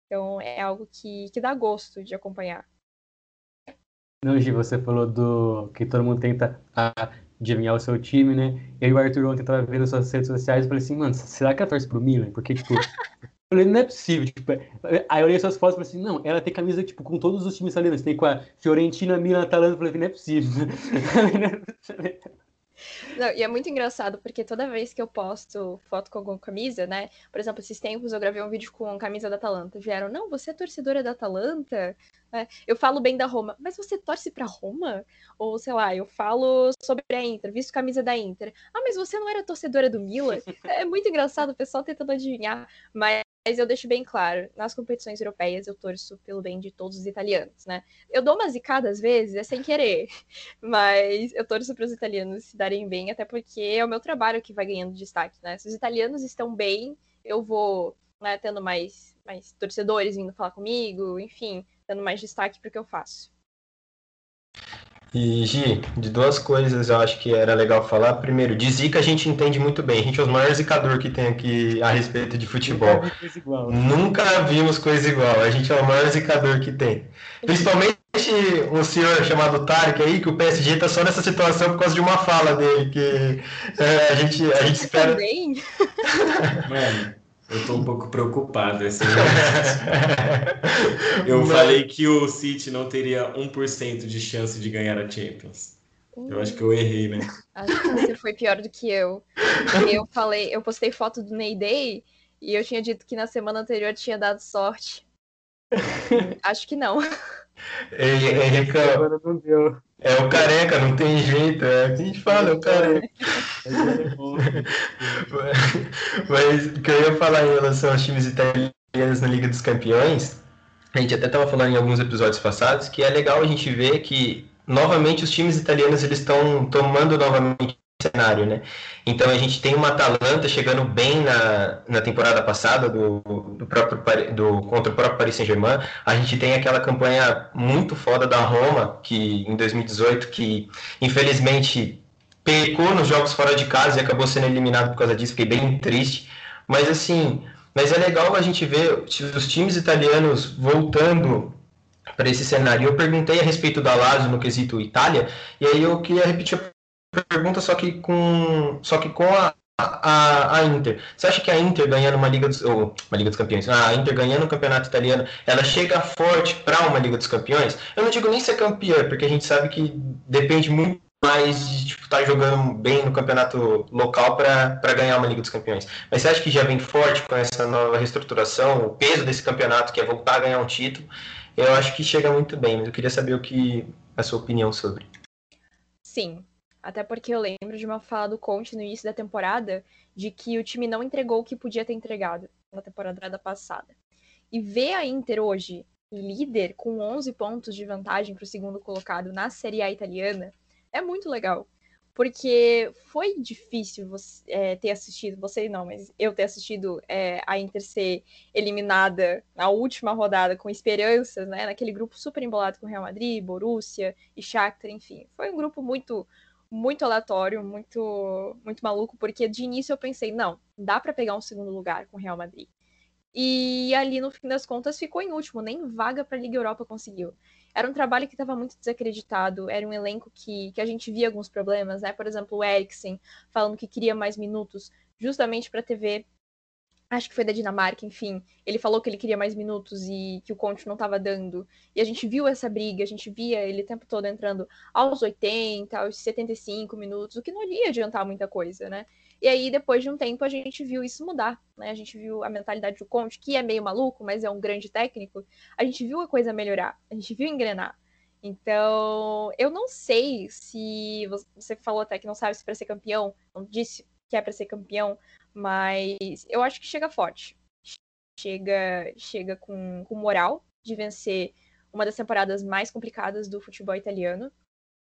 Então é algo que, que dá gosto de acompanhar. Não, Gi, você falou do que todo mundo tenta adivinhar o seu time, né? Eu e o Arthur ontem tava vendo suas redes sociais e falei assim, mano, será que ela torce pro Milan? Porque, tipo, falei, não é possível. Tipo, aí eu olhei suas fotos e falei assim, não, ela tem camisa tipo, com todos os times italianos. Tem com a Fiorentina, Milan, Atalanta. Falei, não é possível. Não, e é muito engraçado, porque toda vez que eu posto foto com alguma camisa, né? Por exemplo, esses tempos eu gravei um vídeo com camisa da Atalanta. Vieram, não, você é torcedora da Atalanta? É, eu falo bem da Roma, mas você torce pra Roma? Ou, sei lá, eu falo sobre a Inter, visto camisa da Inter. Ah, mas você não era torcedora do Milan? É muito engraçado o pessoal tentando adivinhar, mas mas eu deixo bem claro, nas competições europeias eu torço pelo bem de todos os italianos, né? Eu dou uma zicada às vezes, é sem querer, mas eu torço para os italianos se darem bem, até porque é o meu trabalho que vai ganhando destaque, né? Se os italianos estão bem, eu vou né, tendo mais, mais torcedores vindo falar comigo, enfim, dando mais destaque para o que eu faço. E, Gi, de duas coisas eu acho que era legal falar. Primeiro, de Zica a gente entende muito bem. A gente é o maior zicador que tem aqui a respeito de futebol. Nunca, vi igual, né? Nunca vimos coisa igual. A gente é o maior zicador que tem. Principalmente um senhor chamado Tarek aí, que o PSG tá só nessa situação por causa de uma fala dele, que é, a gente, a gente espera. Também? Eu tô um pouco preocupado. Esse eu Mas... falei que o City não teria 1% de chance de ganhar a Champions. Eu acho que eu errei, né? Acho que você foi pior do que eu. Eu falei, eu postei foto do Ney Day e eu tinha dito que na semana anterior tinha dado sorte. acho que não. Ei, Henrique, agora não deu. É o careca, não tem jeito. É o que a gente fala, é o careca. Mas o que eu ia falar em relação aos times italianos na Liga dos Campeões, a gente até estava falando em alguns episódios passados, que é legal a gente ver que novamente os times italianos eles estão tomando novamente cenário, né? Então a gente tem uma Atalanta chegando bem na, na temporada passada do, do próprio do contra o próprio Paris Saint-Germain. A gente tem aquela campanha muito foda da Roma que em 2018 que infelizmente pecou nos jogos fora de casa e acabou sendo eliminado por causa disso. Fiquei bem triste. Mas assim, mas é legal a gente ver os times italianos voltando para esse cenário. Eu perguntei a respeito da Lazio no quesito Itália, e aí eu queria repetir a pergunta, só que com, só que com a, a, a Inter. Você acha que a Inter ganhando uma Liga dos, ou, uma Liga dos Campeões, a Inter ganhando um campeonato italiano, ela chega forte para uma Liga dos Campeões? Eu não digo nem ser campeã, porque a gente sabe que depende muito mais de tipo, estar tá jogando bem no campeonato local para ganhar uma Liga dos Campeões. Mas você acha que já vem forte com essa nova reestruturação, o peso desse campeonato, que é voltar a ganhar um título? Eu acho que chega muito bem, mas eu queria saber o que a sua opinião sobre. Sim, até porque eu lembro de uma fala do Conte no início da temporada de que o time não entregou o que podia ter entregado na temporada passada. E ver a Inter hoje líder com 11 pontos de vantagem para o segundo colocado na Série A italiana é muito legal. porque foi difícil você é, ter assistido, você não, mas eu ter assistido é, a Inter ser eliminada na última rodada com esperanças, né? Naquele grupo super embolado com Real Madrid, Borussia e Shakhtar, enfim. Foi um grupo muito muito aleatório, muito muito maluco, porque de início eu pensei, não, dá para pegar um segundo lugar com o Real Madrid. E ali no fim das contas ficou em último, nem vaga para a Liga Europa conseguiu. Era um trabalho que estava muito desacreditado, era um elenco que, que a gente via alguns problemas, né? Por exemplo, o Eriksen falando que queria mais minutos, justamente para a TV acho que foi da Dinamarca, enfim, ele falou que ele queria mais minutos e que o Conte não estava dando. E a gente viu essa briga, a gente via ele o tempo todo entrando aos 80, aos 75 minutos, o que não ia adiantar muita coisa, né? E aí, depois de um tempo, a gente viu isso mudar, né? A gente viu a mentalidade do Conte, que é meio maluco, mas é um grande técnico. A gente viu a coisa melhorar, a gente viu engrenar. Então, eu não sei se você falou até que não sabe se para ser campeão, não disse que é para ser campeão, mas eu acho que chega forte. Chega, chega com, com moral de vencer uma das temporadas mais complicadas do futebol italiano.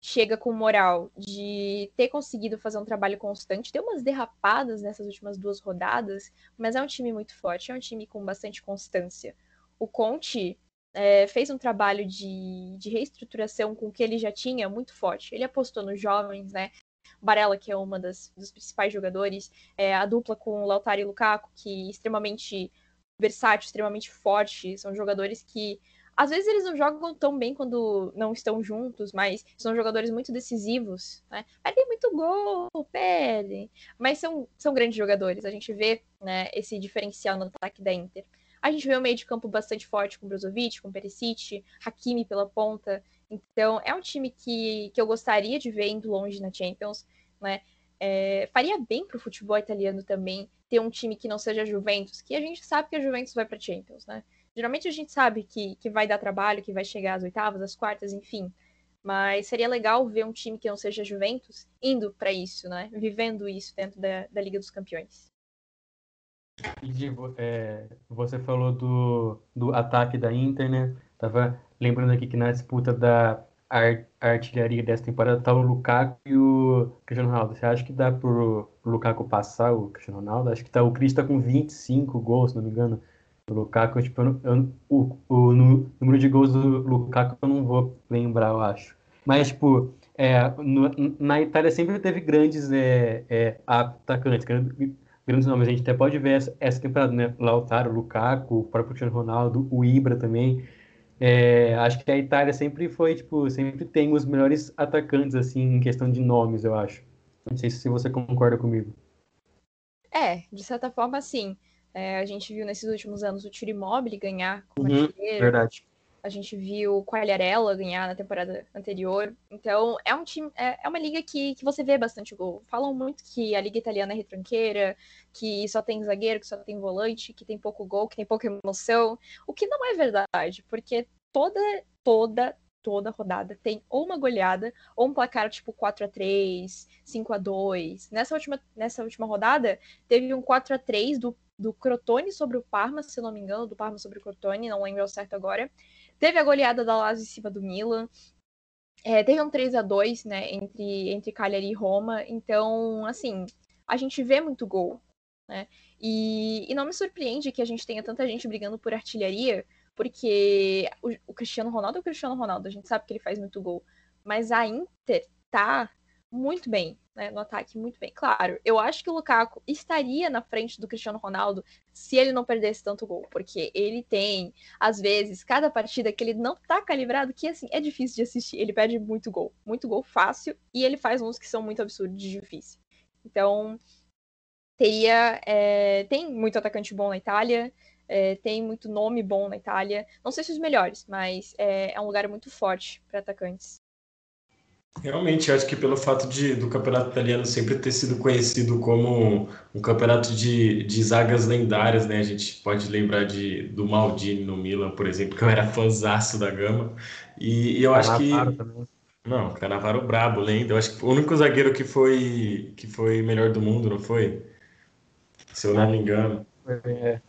Chega com moral de ter conseguido fazer um trabalho constante. Deu umas derrapadas nessas últimas duas rodadas, mas é um time muito forte, é um time com bastante constância. O Conte é, fez um trabalho de, de reestruturação com o que ele já tinha muito forte. Ele apostou nos jovens, né? Barella, que é uma das dos principais jogadores, é, a dupla com Lautaro e Lukaku, que é extremamente versátil, extremamente forte, são jogadores que às vezes eles não jogam tão bem quando não estão juntos, mas são jogadores muito decisivos, né? Perdem muito gol, perdem, mas são, são grandes jogadores. A gente vê né, esse diferencial no ataque da Inter. A gente vê o meio de campo bastante forte com Brozovic, com Perisic, Hakimi pela ponta. Então, é um time que, que eu gostaria de ver indo longe na Champions, né? É, faria bem para o futebol italiano também ter um time que não seja Juventus, que a gente sabe que a Juventus vai para Champions, né? Geralmente a gente sabe que, que vai dar trabalho, que vai chegar às oitavas, às quartas, enfim. Mas seria legal ver um time que não seja Juventus indo para isso, né? Vivendo isso dentro da, da Liga dos Campeões. É, você falou do, do ataque da Inter, né? Tava lembrando aqui que na disputa da artilharia dessa temporada tá o Lukaku e o Cristiano Ronaldo. Você acha que dá pro Lukaku passar o Cristiano Ronaldo? Acho que tá, o Cris tá com 25 gols, se não me engano. O Lukaku, tipo, eu, eu, o, o, número de gols do Lukaku eu não vou lembrar, eu acho. Mas, tipo, é, no, na Itália sempre teve grandes é, é, atacantes, grandes nomes. A gente até pode ver essa, essa temporada, né? Lautaro, Lukaku, o próprio Cristiano Ronaldo, o Ibra também. É, acho que a Itália sempre foi, tipo, sempre tem os melhores atacantes, assim, em questão de nomes, eu acho. Não sei se você concorda comigo. É, de certa forma, sim. É, a gente viu nesses últimos anos o Tiro Immobile ganhar como uhum, artilheiro. Verdade. A gente viu o Quagliarella ganhar na temporada anterior. Então, é um time, é, é uma liga que, que você vê bastante gol. Falam muito que a liga italiana é retranqueira, que só tem zagueiro, que só tem volante, que tem pouco gol, que tem pouca emoção. O que não é verdade, porque toda, toda, toda rodada tem ou uma goleada ou um placar tipo 4 a 3 5 a 2 Nessa última, nessa última rodada, teve um 4 a 3 do, do Crotone sobre o Parma, se não me engano, do Parma sobre o Crotone, não lembro ao certo agora. Teve a goleada da Lazio em cima do Milan. É, teve um 3 a 2 né, entre, entre Cagliari e Roma. Então, assim, a gente vê muito gol. Né? E, e não me surpreende que a gente tenha tanta gente brigando por artilharia, porque o, o Cristiano Ronaldo é o Cristiano Ronaldo, a gente sabe que ele faz muito gol. Mas a Inter tá muito bem, né, no ataque, muito bem. Claro, eu acho que o Lukaku estaria na frente do Cristiano Ronaldo se ele não perdesse tanto gol, porque ele tem, às vezes, cada partida que ele não tá calibrado, que assim, é difícil de assistir. Ele perde muito gol, muito gol fácil, e ele faz uns que são muito absurdos de difícil. Então, teria. É, tem muito atacante bom na Itália. É, tem muito nome bom na Itália. Não sei se os melhores, mas é, é um lugar muito forte para atacantes. Realmente, acho que pelo fato de, do campeonato italiano sempre ter sido conhecido como um campeonato de, de zagas lendárias, né? A gente pode lembrar de, do Maldini no Milan, por exemplo, que eu era fãzaço da Gama. E, e eu acho que. Também. Não, Canavaro brabo, lenda. Eu acho que o único zagueiro que foi, que foi melhor do mundo, não foi? Se eu não me engano. É.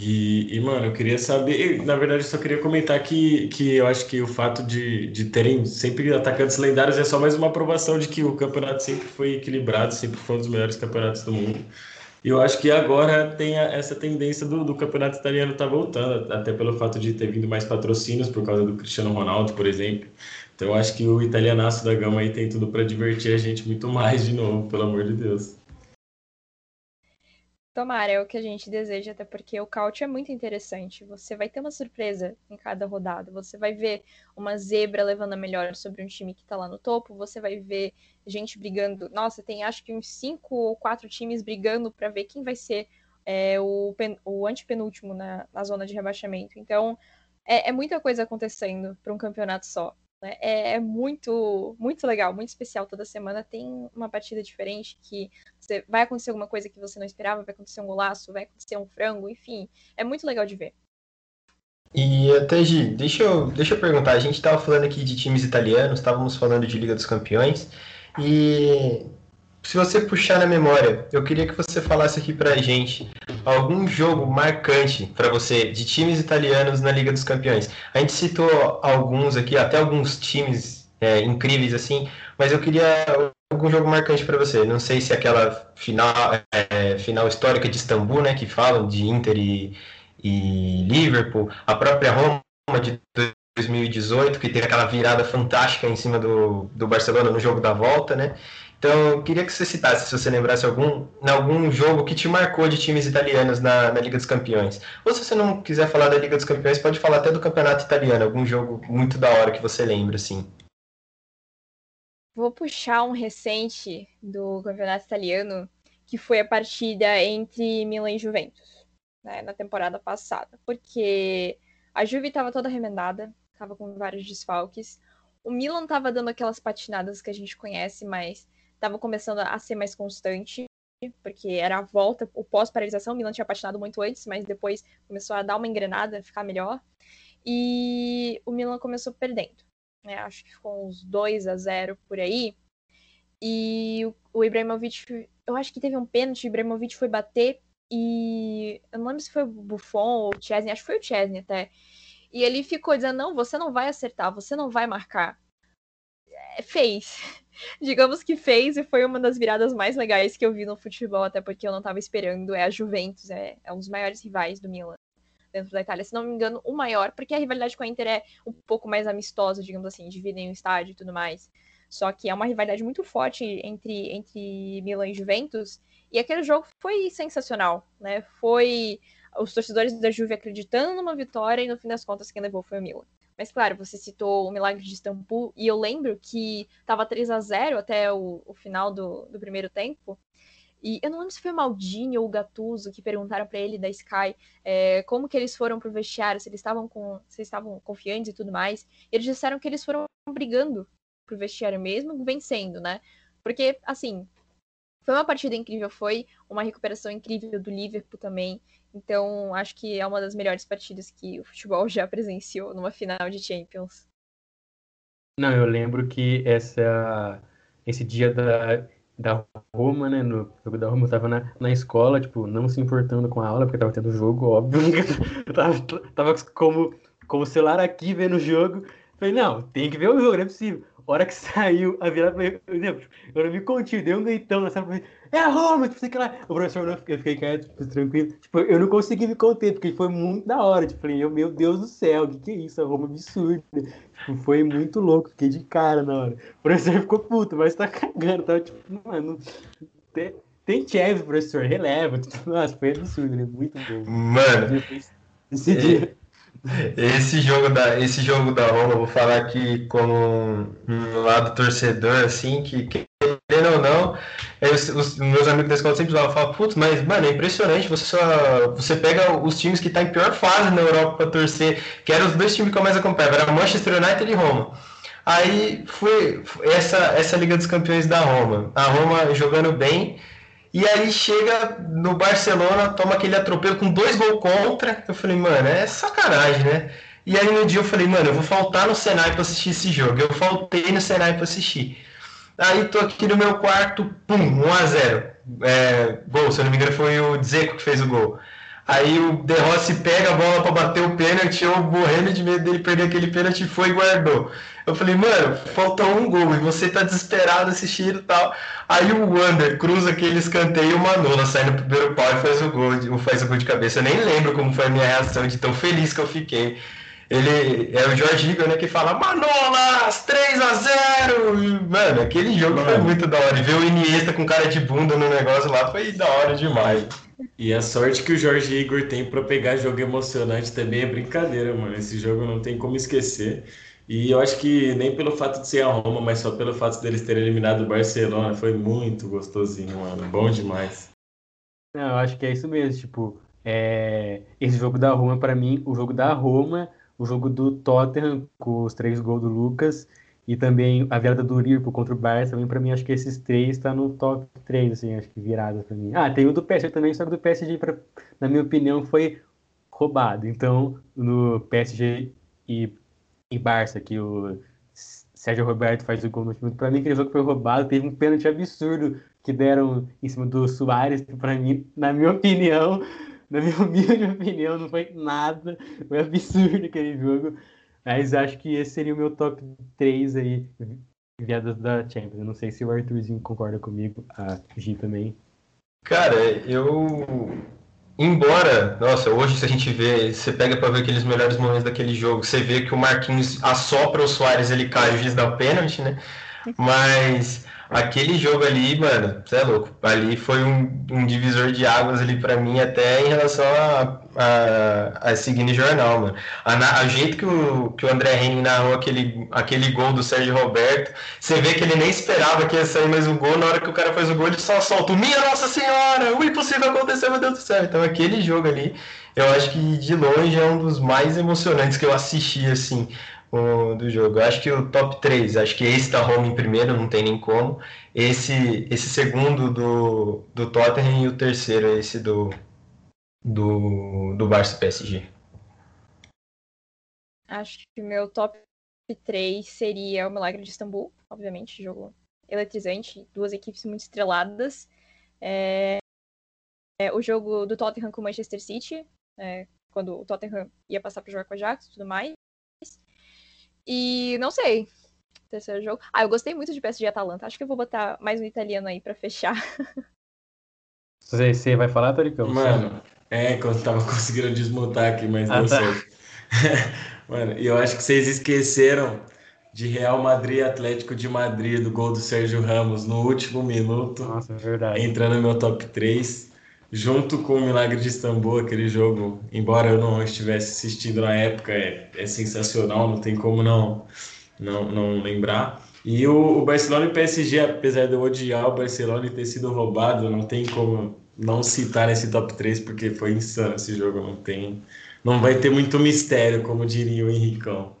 E, e, mano, eu queria saber. Na verdade, eu só queria comentar que, que eu acho que o fato de, de terem sempre atacantes lendários é só mais uma aprovação de que o campeonato sempre foi equilibrado, sempre foi um dos melhores campeonatos do mundo. E eu acho que agora tem a, essa tendência do, do campeonato italiano estar tá voltando, até pelo fato de ter vindo mais patrocínios por causa do Cristiano Ronaldo, por exemplo. Então eu acho que o italianaço da gama aí tem tudo para divertir a gente muito mais de novo, pelo amor de Deus. Tomara, é o que a gente deseja, até porque o couch é muito interessante. Você vai ter uma surpresa em cada rodada. Você vai ver uma zebra levando a melhor sobre um time que tá lá no topo. Você vai ver gente brigando. Nossa, tem acho que uns cinco ou quatro times brigando para ver quem vai ser é, o, pen... o antepenúltimo na, na zona de rebaixamento. Então, é, é muita coisa acontecendo para um campeonato só. Né? É, é, muito, muito legal, muito especial. Toda semana tem uma partida diferente que você, vai acontecer alguma coisa que você não esperava, vai acontecer um golaço, vai acontecer um frango, enfim. É muito legal de ver. E até, Gi, deixa eu, deixa eu perguntar. A gente estava falando aqui de times italianos, estávamos falando de Liga dos Campeões. E se você puxar na memória, eu queria que você falasse aqui pra gente algum jogo marcante para você de times italianos na Liga dos Campeões. A gente citou alguns aqui, até alguns times é, incríveis assim, mas eu queria algum jogo marcante para você. Não sei se é aquela final, é, final histórica de Istambul, né, que falam de Inter e, e Liverpool, a própria Roma de 2018, que teve aquela virada fantástica em cima do, do Barcelona no jogo da volta, né? Então, eu queria que você citasse, se você lembrasse algum, algum jogo que te marcou de times italianos na, na Liga dos Campeões. Ou se você não quiser falar da Liga dos Campeões, pode falar até do Campeonato Italiano, algum jogo muito da hora que você lembra, assim. Vou puxar um recente do Campeonato Italiano, que foi a partida entre Milan e Juventus, né, na temporada passada. Porque a Juve estava toda remendada, estava com vários desfalques. O Milan estava dando aquelas patinadas que a gente conhece, mas estava começando a ser mais constante, porque era a volta, o pós-paralisação, o Milan tinha patinado muito antes, mas depois começou a dar uma engrenada, ficar melhor. E o Milan começou perdendo. Né? Acho que ficou uns 2 a 0 por aí. E o Ibrahimovic, eu acho que teve um pênalti, o Ibrahimovic foi bater e eu não lembro se foi o Buffon ou o Chesney, acho que foi o Chesney até. E ele ficou dizendo: não, você não vai acertar, você não vai marcar. É, fez. Digamos que fez e foi uma das viradas mais legais que eu vi no futebol, até porque eu não estava esperando. É a Juventus, é, é um dos maiores rivais do Milan dentro da Itália. Se não me engano, o maior, porque a rivalidade com a Inter é um pouco mais amistosa, digamos assim, dividem o estádio e tudo mais. Só que é uma rivalidade muito forte entre, entre Milan e Juventus. E aquele jogo foi sensacional, né? Foi os torcedores da Juve acreditando numa vitória e no fim das contas quem levou foi o Milan. Mas claro, você citou o milagre de Istambul e eu lembro que estava 3 a 0 até o, o final do, do, primeiro tempo. E eu não lembro se foi o Maldini ou o Gattuso que perguntaram para ele da Sky é, como que eles foram pro vestiário, se eles estavam com, se estavam confiantes e tudo mais. E eles disseram que eles foram brigando pro vestiário mesmo, vencendo, né? Porque assim, foi uma partida incrível, foi uma recuperação incrível do Liverpool também. Então, acho que é uma das melhores partidas que o futebol já presenciou numa final de Champions. Não, eu lembro que essa, esse dia da, da Roma, né, no jogo da Roma, eu tava na, na escola, tipo, não se importando com a aula, porque tava tendo jogo, óbvio. eu tava, tava como, como o celular aqui vendo o jogo. Falei, não, tem que ver o jogo, não é possível hora que saiu a virada, eu, eu, eu me contive, dei um deitão na sala, é a Roma, tipo, sei que lá. O professor não, eu fiquei quieto, tipo, tranquilo. Tipo, eu não consegui me conter, porque foi muito da hora. Tipo, falei, meu Deus do céu, o que, que é isso? Roma é absurda. Tipo, foi muito louco, fiquei de cara na hora. O professor ficou puto, mas tá cagando, tava tipo, mano, tem, tem professor, releva. Nossa, foi absurdo, né? Muito bom. Mano, esse dia. Esse jogo da, esse jogo da Roma, vou falar aqui como um lado torcedor, assim, que querendo ou não, eu, os meus amigos da escola sempre falam, putz, mas, mano, é impressionante, você só, você pega os times que tá em pior fase na Europa para torcer, que eram os dois times que eu mais acompanhava, era Manchester United e Roma. Aí foi essa, essa Liga dos Campeões da Roma, a Roma jogando bem, e aí chega no Barcelona, toma aquele atropelo com dois gols contra. Eu falei, mano, é sacanagem, né? E aí no dia eu falei, mano, eu vou faltar no Senai pra assistir esse jogo. Eu faltei no Senai pra assistir. Aí tô aqui no meu quarto, pum, 1x0. É, gol, se eu não me engano, foi o Dzeko que fez o gol. Aí o De Rossi pega a bola para bater o pênalti, eu morrendo de medo dele perder aquele pênalti, foi e guardou. Eu falei, mano, falta um gol e você tá desesperado assistindo e tal. Aí o Wander cruza aquele escanteio e o Manola sai no primeiro pau e faz o gol, faz o gol de cabeça. Eu nem lembro como foi a minha reação de tão feliz que eu fiquei. Ele é o Jorge Igor, né, que fala Manolas, 3 a 0 Mano, aquele jogo mano. foi muito da hora. E ver o Iniesta com cara de bunda no negócio lá foi da hora demais. E a sorte que o Jorge Igor tem para pegar jogo emocionante também é brincadeira, mano. Esse jogo não tem como esquecer. E eu acho que nem pelo fato de ser a Roma, mas só pelo fato deles terem eliminado o Barcelona, foi muito gostosinho, mano. Bom demais. Não, eu acho que é isso mesmo. Tipo, é... esse jogo da Roma, para mim, o jogo da Roma, o jogo do Tottenham, com os três gols do Lucas, e também a virada do Liverpool contra o Barça, também para mim, acho que esses três tá no top 3, assim, acho que virada para mim. Ah, tem o do PSG também, só que do PSG, pra... na minha opinião, foi roubado. Então, no PSG e e Barça, que o Sérgio Roberto faz o gol no último. Para mim, aquele jogo foi roubado. Teve um pênalti absurdo que deram em cima do Soares, para mim, na minha opinião, na minha humilde opinião, não foi nada. Foi absurdo aquele jogo. Mas acho que esse seria o meu top 3 aí, viadas da Champions. Eu não sei se o Arthurzinho concorda comigo, a Gi também. Cara, eu Embora, nossa, hoje se a gente vê, você pega para ver aqueles melhores momentos daquele jogo, você vê que o Marquinhos assopra o Soares, ele cai, o juiz dá o pênalti, né? Mas aquele jogo ali, mano, você é louco. Ali foi um, um divisor de águas ali para mim, até em relação a, a, a seguir jornal, mano. A, a, jeito que o, que o André Henning narrou aquele, aquele gol do Sérgio Roberto, você vê que ele nem esperava que ia sair mais um gol. Na hora que o cara faz o gol, ele só solta: Minha Nossa Senhora, o impossível aconteceu, meu Deus do céu. Então aquele jogo ali, eu acho que de longe é um dos mais emocionantes que eu assisti, assim o, do jogo. Eu acho que o top 3, acho que esse da Roma em primeiro, não tem nem como. Esse, esse segundo do, do Tottenham e o terceiro, esse do, do, do Barça PSG. Acho que o meu top 3 seria o Milagre de Istambul, obviamente, jogo eletrizante, duas equipes muito estreladas. É, é, o jogo do Tottenham com o Manchester City, é, quando o Tottenham ia passar para jogar com a Ajax e tudo mais. E não sei. Terceiro jogo. Ah, eu gostei muito de PSG e Atalanta. Acho que eu vou botar mais um italiano aí pra fechar. Você vai falar, Toricão? Mano, é que eu tava conseguindo desmontar aqui, mas ah, não tá. sei. Mano, e eu acho que vocês esqueceram de Real Madrid Atlético de Madrid, do gol do Sérgio Ramos no último minuto. Nossa, é verdade. Entrando no meu top 3 junto com o Milagre de Istambul, aquele jogo, embora eu não estivesse assistindo na época, é, é sensacional, não tem como não, não, não lembrar. E o, o, Barcelona e PSG, apesar de eu odiar o Barcelona e ter sido roubado, não tem como não citar nesse top 3, porque foi insano esse jogo, não tem. Não vai ter muito mistério, como diria o Henricão.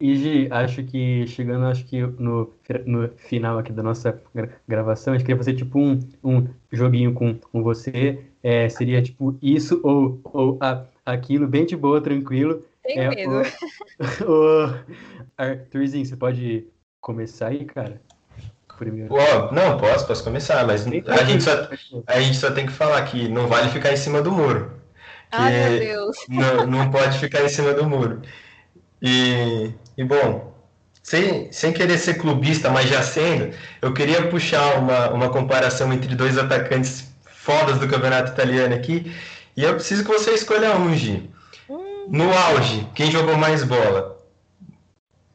E acho que chegando acho que no, no final aqui da nossa gravação, a gente queria fazer tipo um, um joguinho com, com você. É, seria tipo isso ou, ou a, aquilo, bem de boa, tranquilo. Tem é, medo. O, o, Arthurzinho, você pode começar aí, cara? Primeiro. Oh, não, posso, posso começar, mas a gente, só, a gente só tem que falar que não vale ficar em cima do muro. Ai, meu Deus. Não, não pode ficar em cima do muro. E, e bom, sem, sem querer ser clubista, mas já sendo, eu queria puxar uma, uma comparação entre dois atacantes fodas do campeonato italiano aqui. E eu preciso que você escolha um, Gi. No auge, quem jogou mais bola?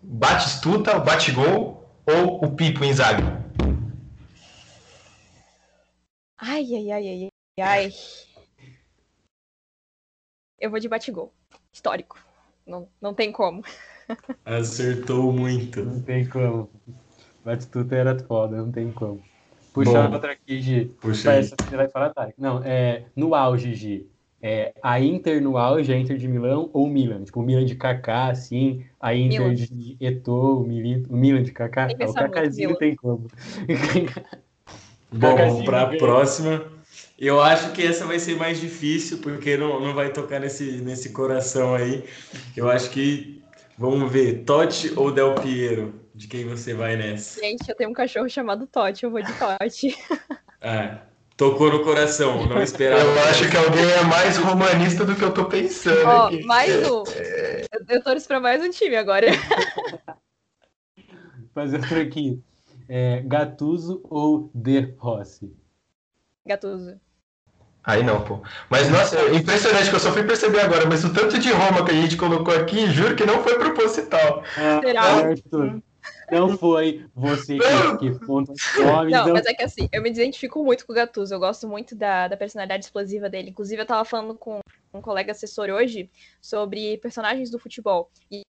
Batistuta, o Batigol ou o Pipo Inzaghi? Ai, ai, ai, ai, ai. Eu vou de Batigol. Histórico. Não, não tem como. Acertou muito. Não tem como. Batistuta era foda, não tem como. Puxa outra aqui, Gi. Puxa aí. Essa você vai falar, Tarek. Não, é, no auge, Gi. É, a Inter no auge, a Inter de Milão ou Milan? Tipo, o Milan de Kaká, assim, a Inter Milan. de Eto'o, o, Milito, o Milan de Kaká. Ah, o Kakázinho tem como. Bom, para a próxima. Eu acho que essa vai ser mais difícil, porque não, não vai tocar nesse, nesse coração aí. Eu acho que. Vamos ver, Totti ou Del Piero? De quem você vai nessa? Gente, eu tenho um cachorro chamado Totti, eu vou de Totti. ah, Tocou no coração, não esperava. Eu acho que alguém é mais romanista do que eu tô pensando. Ó, aqui. mais um. Eu, eu torço pra mais um time agora. Fazer outro aqui. É, Gattuso ou De Rossi? Gatuso. Aí não, pô. Mas, nossa, é impressionante que eu só fui perceber agora, mas o tanto de Roma que a gente colocou aqui, juro que não foi proposital. Será? Certo. Não foi você que, que conta os nomes. Não, não- mas é que assim, eu me identifico muito com o Gattuso. Eu gosto muito da, da personalidade explosiva dele. Inclusive, eu tava falando com um colega assessor hoje sobre personagens do futebol. E,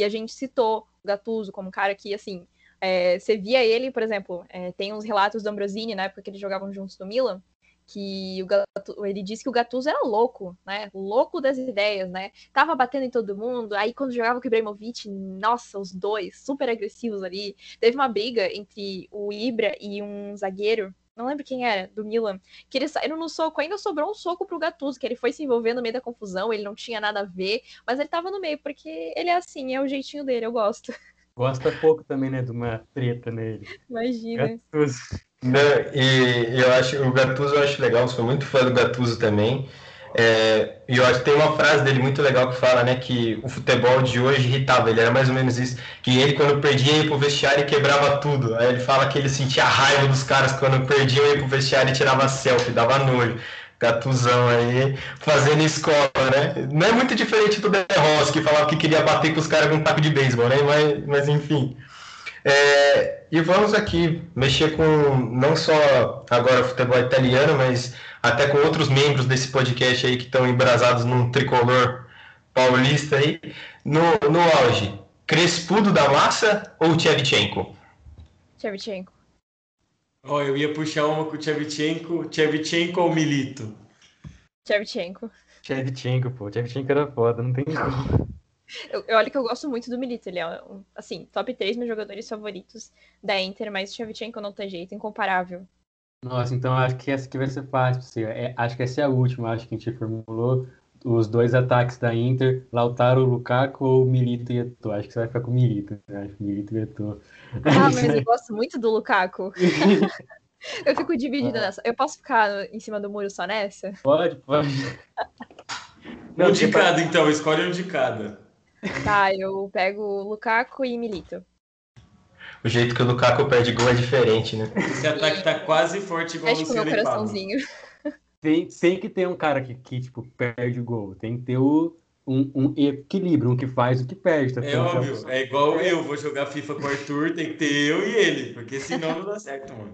e a gente citou o Gattuso como um cara que, assim, é, você via ele, por exemplo, é, tem uns relatos do Ambrosini, na época que eles jogavam juntos no Milan, que o Gattu- ele disse que o Gattuso era louco, né? Louco das ideias, né? Tava batendo em todo mundo. Aí quando jogava com o Ibrahimovic, nossa, os dois super agressivos ali. Teve uma briga entre o Ibra e um zagueiro, não lembro quem era, do Milan, que eles saíram no soco. Ainda sobrou um soco pro Gattuso, que ele foi se envolver no meio da confusão, ele não tinha nada a ver, mas ele tava no meio, porque ele é assim, é o jeitinho dele, eu gosto. Gosta pouco também, né? De uma treta nele. Imagina. Gattuso. Não, e eu acho, o Gattuso eu acho legal, sou muito fã do Gattuso também. É, e eu acho que tem uma frase dele muito legal que fala, né, que o futebol de hoje irritava ele, era mais ou menos isso, que ele quando perdia ia pro vestiário e quebrava tudo. Aí ele fala que ele sentia raiva dos caras quando perdiam ia pro vestiário e tirava selfie, dava nojo. Gatuzão aí, fazendo escola, né? Não é muito diferente do De Rossi, que falava que queria bater com os caras com um taco de beisebol, né? Mas, mas enfim. É, e vamos aqui mexer com não só agora futebol italiano, mas até com outros membros desse podcast aí que estão embrasados num tricolor paulista aí. No, no auge, Crespudo da Massa ou Tchevchenko? Shevchenko. Ó, eu ia puxar uma com o Tchevchenko, Tchevchenko ou Milito? Shevchenko. Shevchenko, pô. Shevchenko era foda, não tem como. Eu, eu olho que eu gosto muito do Milito, ele é, um, assim, top 3 meus jogadores favoritos da Inter, mas o Shevchenko não tem jeito, incomparável. Nossa, então acho que essa aqui vai ser fácil pra você. É, acho que essa é a última, acho que a gente formulou. Os dois ataques da Inter, Lautaro, Lukaku ou Milito e Eto'o. Acho que você vai ficar com o Milito. Né? Acho que Milito e Eto'o. Ah, mas eu gosto muito do Lukaku. Eu fico dividida nessa. Eu posso ficar em cima do muro só nessa? Pode, pode. Um de cada, então, escolhe um de cada. Tá, eu pego Lukaku e Milito. O jeito que o Lukaku perde gol é diferente, né? Esse ataque tá quase forte igual o com meu Luciano e Pablo. coraçãozinho. Tem, tem que ter um cara que, que tipo, perde o gol. Tem que ter o, um, um equilíbrio, um que faz o que perde. Tá É Então, óbvio, é igual eu, vou jogar FIFA com o Arthur, tem que ter eu e ele, porque senão não dá certo, mano.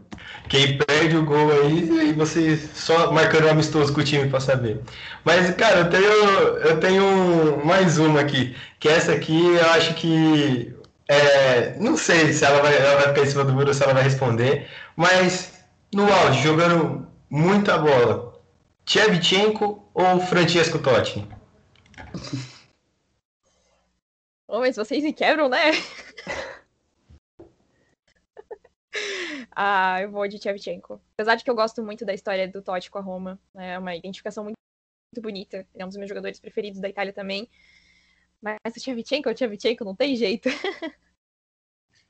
Quem perde o gol aí, aí você só marcando um amistoso com o time pra saber. Mas, cara, eu tenho, eu tenho mais uma aqui. Que essa aqui eu acho que. é, não sei se ela vai, ela vai ficar em cima do muro ou se ela vai responder. Mas no auge, jogando muita bola. Tchevchenko ou Francesco Totti? Ô, mas vocês me quebram, né? ah, eu vou de Shevchenko. Apesar de que eu gosto muito da história do Totti com a Roma. né, É uma identificação muito, muito bonita. Ele é um dos meus jogadores preferidos da Itália também. Mas o Shevchenko, o Shevchenko não tem jeito.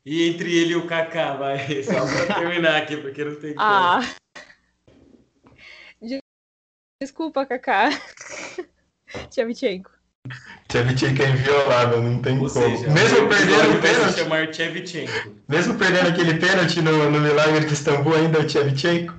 E entre ele e o Kaká, vai, só pra terminar aqui, porque não tem como. Ah. De- Desculpa, Kaká. Shevchenko. Tchevchenko é inviolável, não tem Ou como. seja, mesmo o perdendo o pênalti, chamar Tchevchenko. mesmo perdendo aquele pênalti no, no Milagre de Istambul, ainda é o Tchevchenko?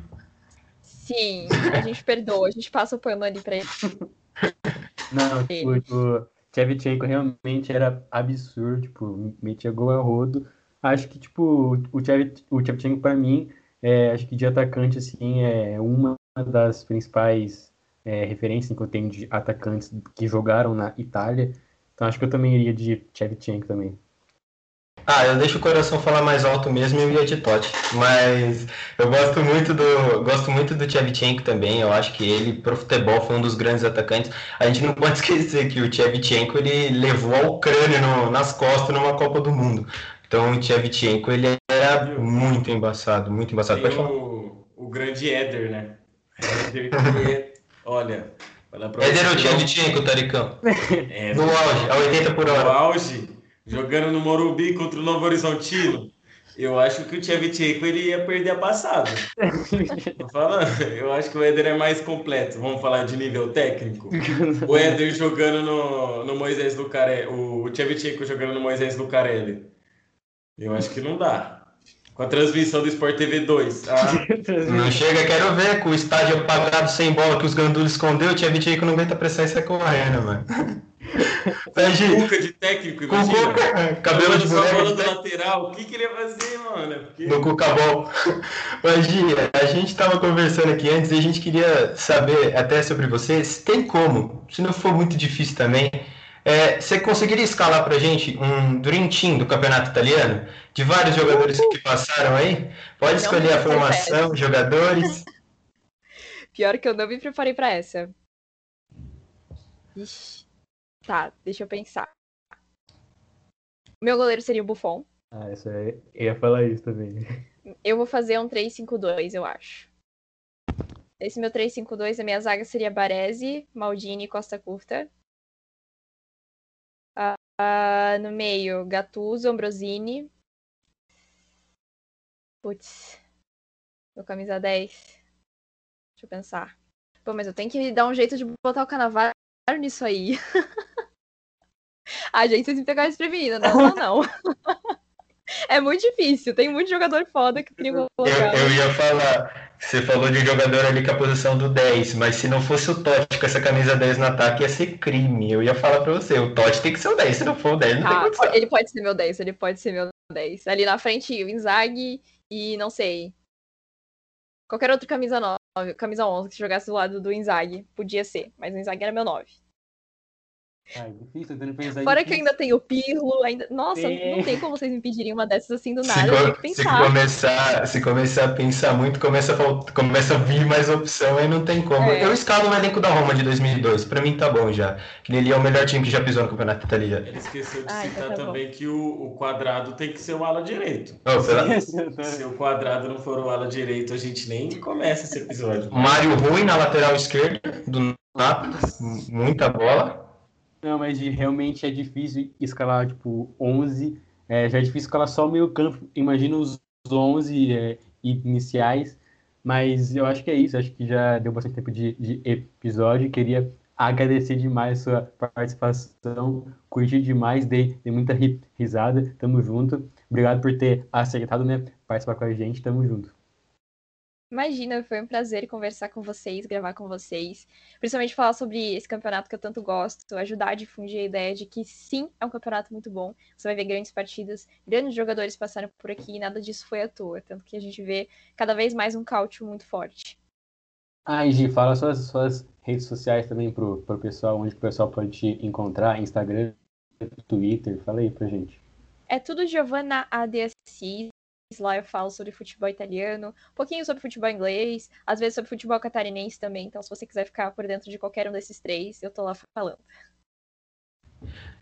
Sim, a gente perdoa, a gente passa o pano ali pra ele. Não, tipo, o Shevchenko realmente era absurdo, tipo, metia gol a rodo. Acho que, tipo, o Chev- o Shevchenko, pra mim, é, acho que de atacante, assim, é uma das principais é, referências que eu tenho de atacantes que jogaram na Itália. Então acho que eu também iria de Shevchenko também. Ah, eu deixo o coração falar mais alto mesmo e eu ia de Totti. Mas eu gosto muito do gosto muito do Tchevchenko também. Eu acho que ele pro futebol foi um dos grandes atacantes. A gente não pode esquecer que o Tchevchenko ele levou a Ucrânia no- nas costas numa Copa do Mundo. Então o Tchevchenko ele era muito embaçado, muito embaçado. Tem Pode falar. o, o grande Éder, né? Éder que é, olha, falar pra Éder que não- Tchevchenko, Taricão? É, No auge, a 80 por no hora. auge, jogando no Morumbi contra o Novo Horizontino. Eu acho que o Tchevchenko ele ia perder a passada. Tô falando, eu acho que o Éder é mais completo. Vamos falar de nível técnico. O Éder jogando no, no Moisés Lucarelli, o Tchevchenko jogando no Moisés Lucarelli. Eu acho que não dá. Com a transmissão do Sport TV 2. Ah, Não chega, quero ver, com o estádio apagado sem bola que os gandulos escondeu, tinha 20 aí que não aguenta pressão e sai correndo, mano. Gi, Cuca de técnico, com imagina. cuca, cabelo de a bola boneco, do lateral. O que, que ele ia fazer, mano? É Porque... no cucabol. Mas, Gi, a gente tava conversando aqui antes e a gente queria saber até sobre você, se tem como, se não for muito difícil também, é, você conseguiria escalar pra gente um Dream Team do campeonato italiano? De vários jogadores que passaram aí? Pode Não escolher a formação, jogadores. Pior que eu não me preparei pra essa. Ixi. Tá, deixa eu pensar. Meu goleiro seria o Buffon. Ah, isso aí. Eu ia falar isso também. Eu vou fazer um 3-5-2, eu acho. Esse meu 3-5-2, a minha zaga seria Baresi, Maldini e Costa Curta. Ah, no meio, Gattuso, Ambrosini. Putz. Meu camisa 10. Deixa eu pensar. Pô, mas eu tenho que dar um jeito de botar o Canavaro nisso aí. ah, gente, vocês me pegaram desprevenidos. Não, não, não. É muito difícil. Tem muito jogador foda que queria Eu, eu ia falar, você falou de um jogador ali com a posição do 10, mas se não fosse o Totti com essa camisa 10 no ataque, ia ser crime. Eu ia falar pra você, o Totti tem que ser o 10, se não for o 10, não tem Ah, condição. ele pode ser meu 10, ele pode ser meu 10. Ali na frente, o Inzaghi e não sei. Qualquer outro camisa 9, camisa 11 que jogasse do lado do Inzaghi. Podia ser, mas o Inzaghi era meu 9. Ai, difícil, pensar Fora em que eu ainda tenho o Pirlo, ainda. Nossa, Sim. não tem como vocês me pedirem uma dessas assim do Se, nada. Eu tenho co- que se pensar. começar, se começar a pensar muito, começa a, começa a vir mais opção, aí não tem como. É. Eu escalo o elenco da Roma de 2002, pra mim tá bom já. Que ele é o melhor time que já pisou no campeonato italiano. Ele esqueceu de Ah, então citar tá bom. também que o, o quadrado tem que ser o ala direito. Pela- Se o quadrado não for o ala direito, a gente nem começa esse episódio. Mário Rui na lateral esquerda do Nápoles, muita bola. Não, mas realmente é difícil escalar, tipo, 11. É, já é difícil escalar só o meio campo. Imagina os 11 é, iniciais. Mas eu acho que é isso. Acho que já deu bastante tempo de, de episódio. Queria agradecer demais sua participação. Curti demais, dei, dei muita ri- risada. Tamo junto. Obrigado por ter aceitado, né? Participar com a gente. Tamo junto. Imagina, foi um prazer conversar com vocês, gravar com vocês. Principalmente falar sobre esse campeonato que eu tanto gosto, ajudar a difundir a ideia de que sim, é um campeonato muito bom. Você vai ver grandes partidas, grandes jogadores passaram por aqui e nada disso foi à toa. Tanto que a gente vê cada vez mais um cálcio muito forte. Ah, e Gi, fala suas, suas redes sociais também pro, pro pessoal, onde o pessoal pode te encontrar, Instagram, Twitter, fala aí pra gente. É tudo Giovanna ADSI. Lá eu falo sobre futebol italiano, um pouquinho sobre futebol inglês, às vezes sobre futebol catarinense também. Então, se você quiser ficar por dentro de qualquer um desses três, eu tô lá falando.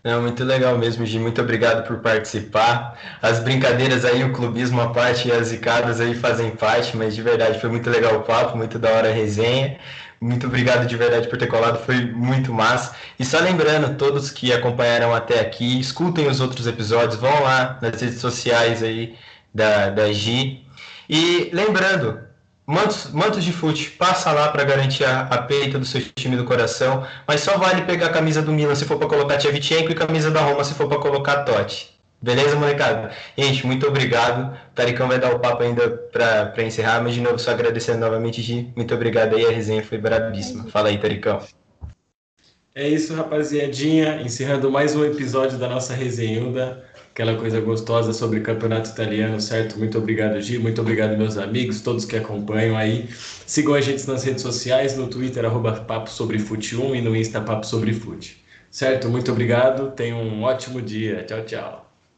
Não, muito legal mesmo, Gi. Muito obrigado por participar. As brincadeiras aí, o clubismo à parte e as zicadas aí fazem parte, mas de verdade foi muito legal o papo, muito da hora a resenha. Muito obrigado de verdade por ter colado, foi muito massa. E só lembrando, todos que acompanharam até aqui, escutem os outros episódios, vão lá nas redes sociais aí da, da Gi. E lembrando, Mantos, Mantos de Fute, passa lá para garantir a, a peita do seu time do coração, mas só vale pegar a camisa do Milan se for para colocar Tchevchenko e camisa da Roma se for para colocar Totti. Beleza, molecada? Gente, muito obrigado. O Taricão vai dar o papo ainda para encerrar, mas de novo, só agradecendo novamente, Gi. Muito obrigado aí, a resenha foi brabíssima. Fala aí, Taricão. É isso, rapaziadinha. Encerrando mais um episódio da nossa resenhuda. Aquela coisa gostosa sobre campeonato italiano, certo? Muito obrigado, Gi. Muito obrigado, meus amigos, todos que acompanham aí. Sigam a gente nas redes sociais, no Twitter, arroba Papo Sobre Fute 1 e no Insta Papo Sobre Fute. Certo? Muito obrigado. Tenham um ótimo dia. Tchau, tchau.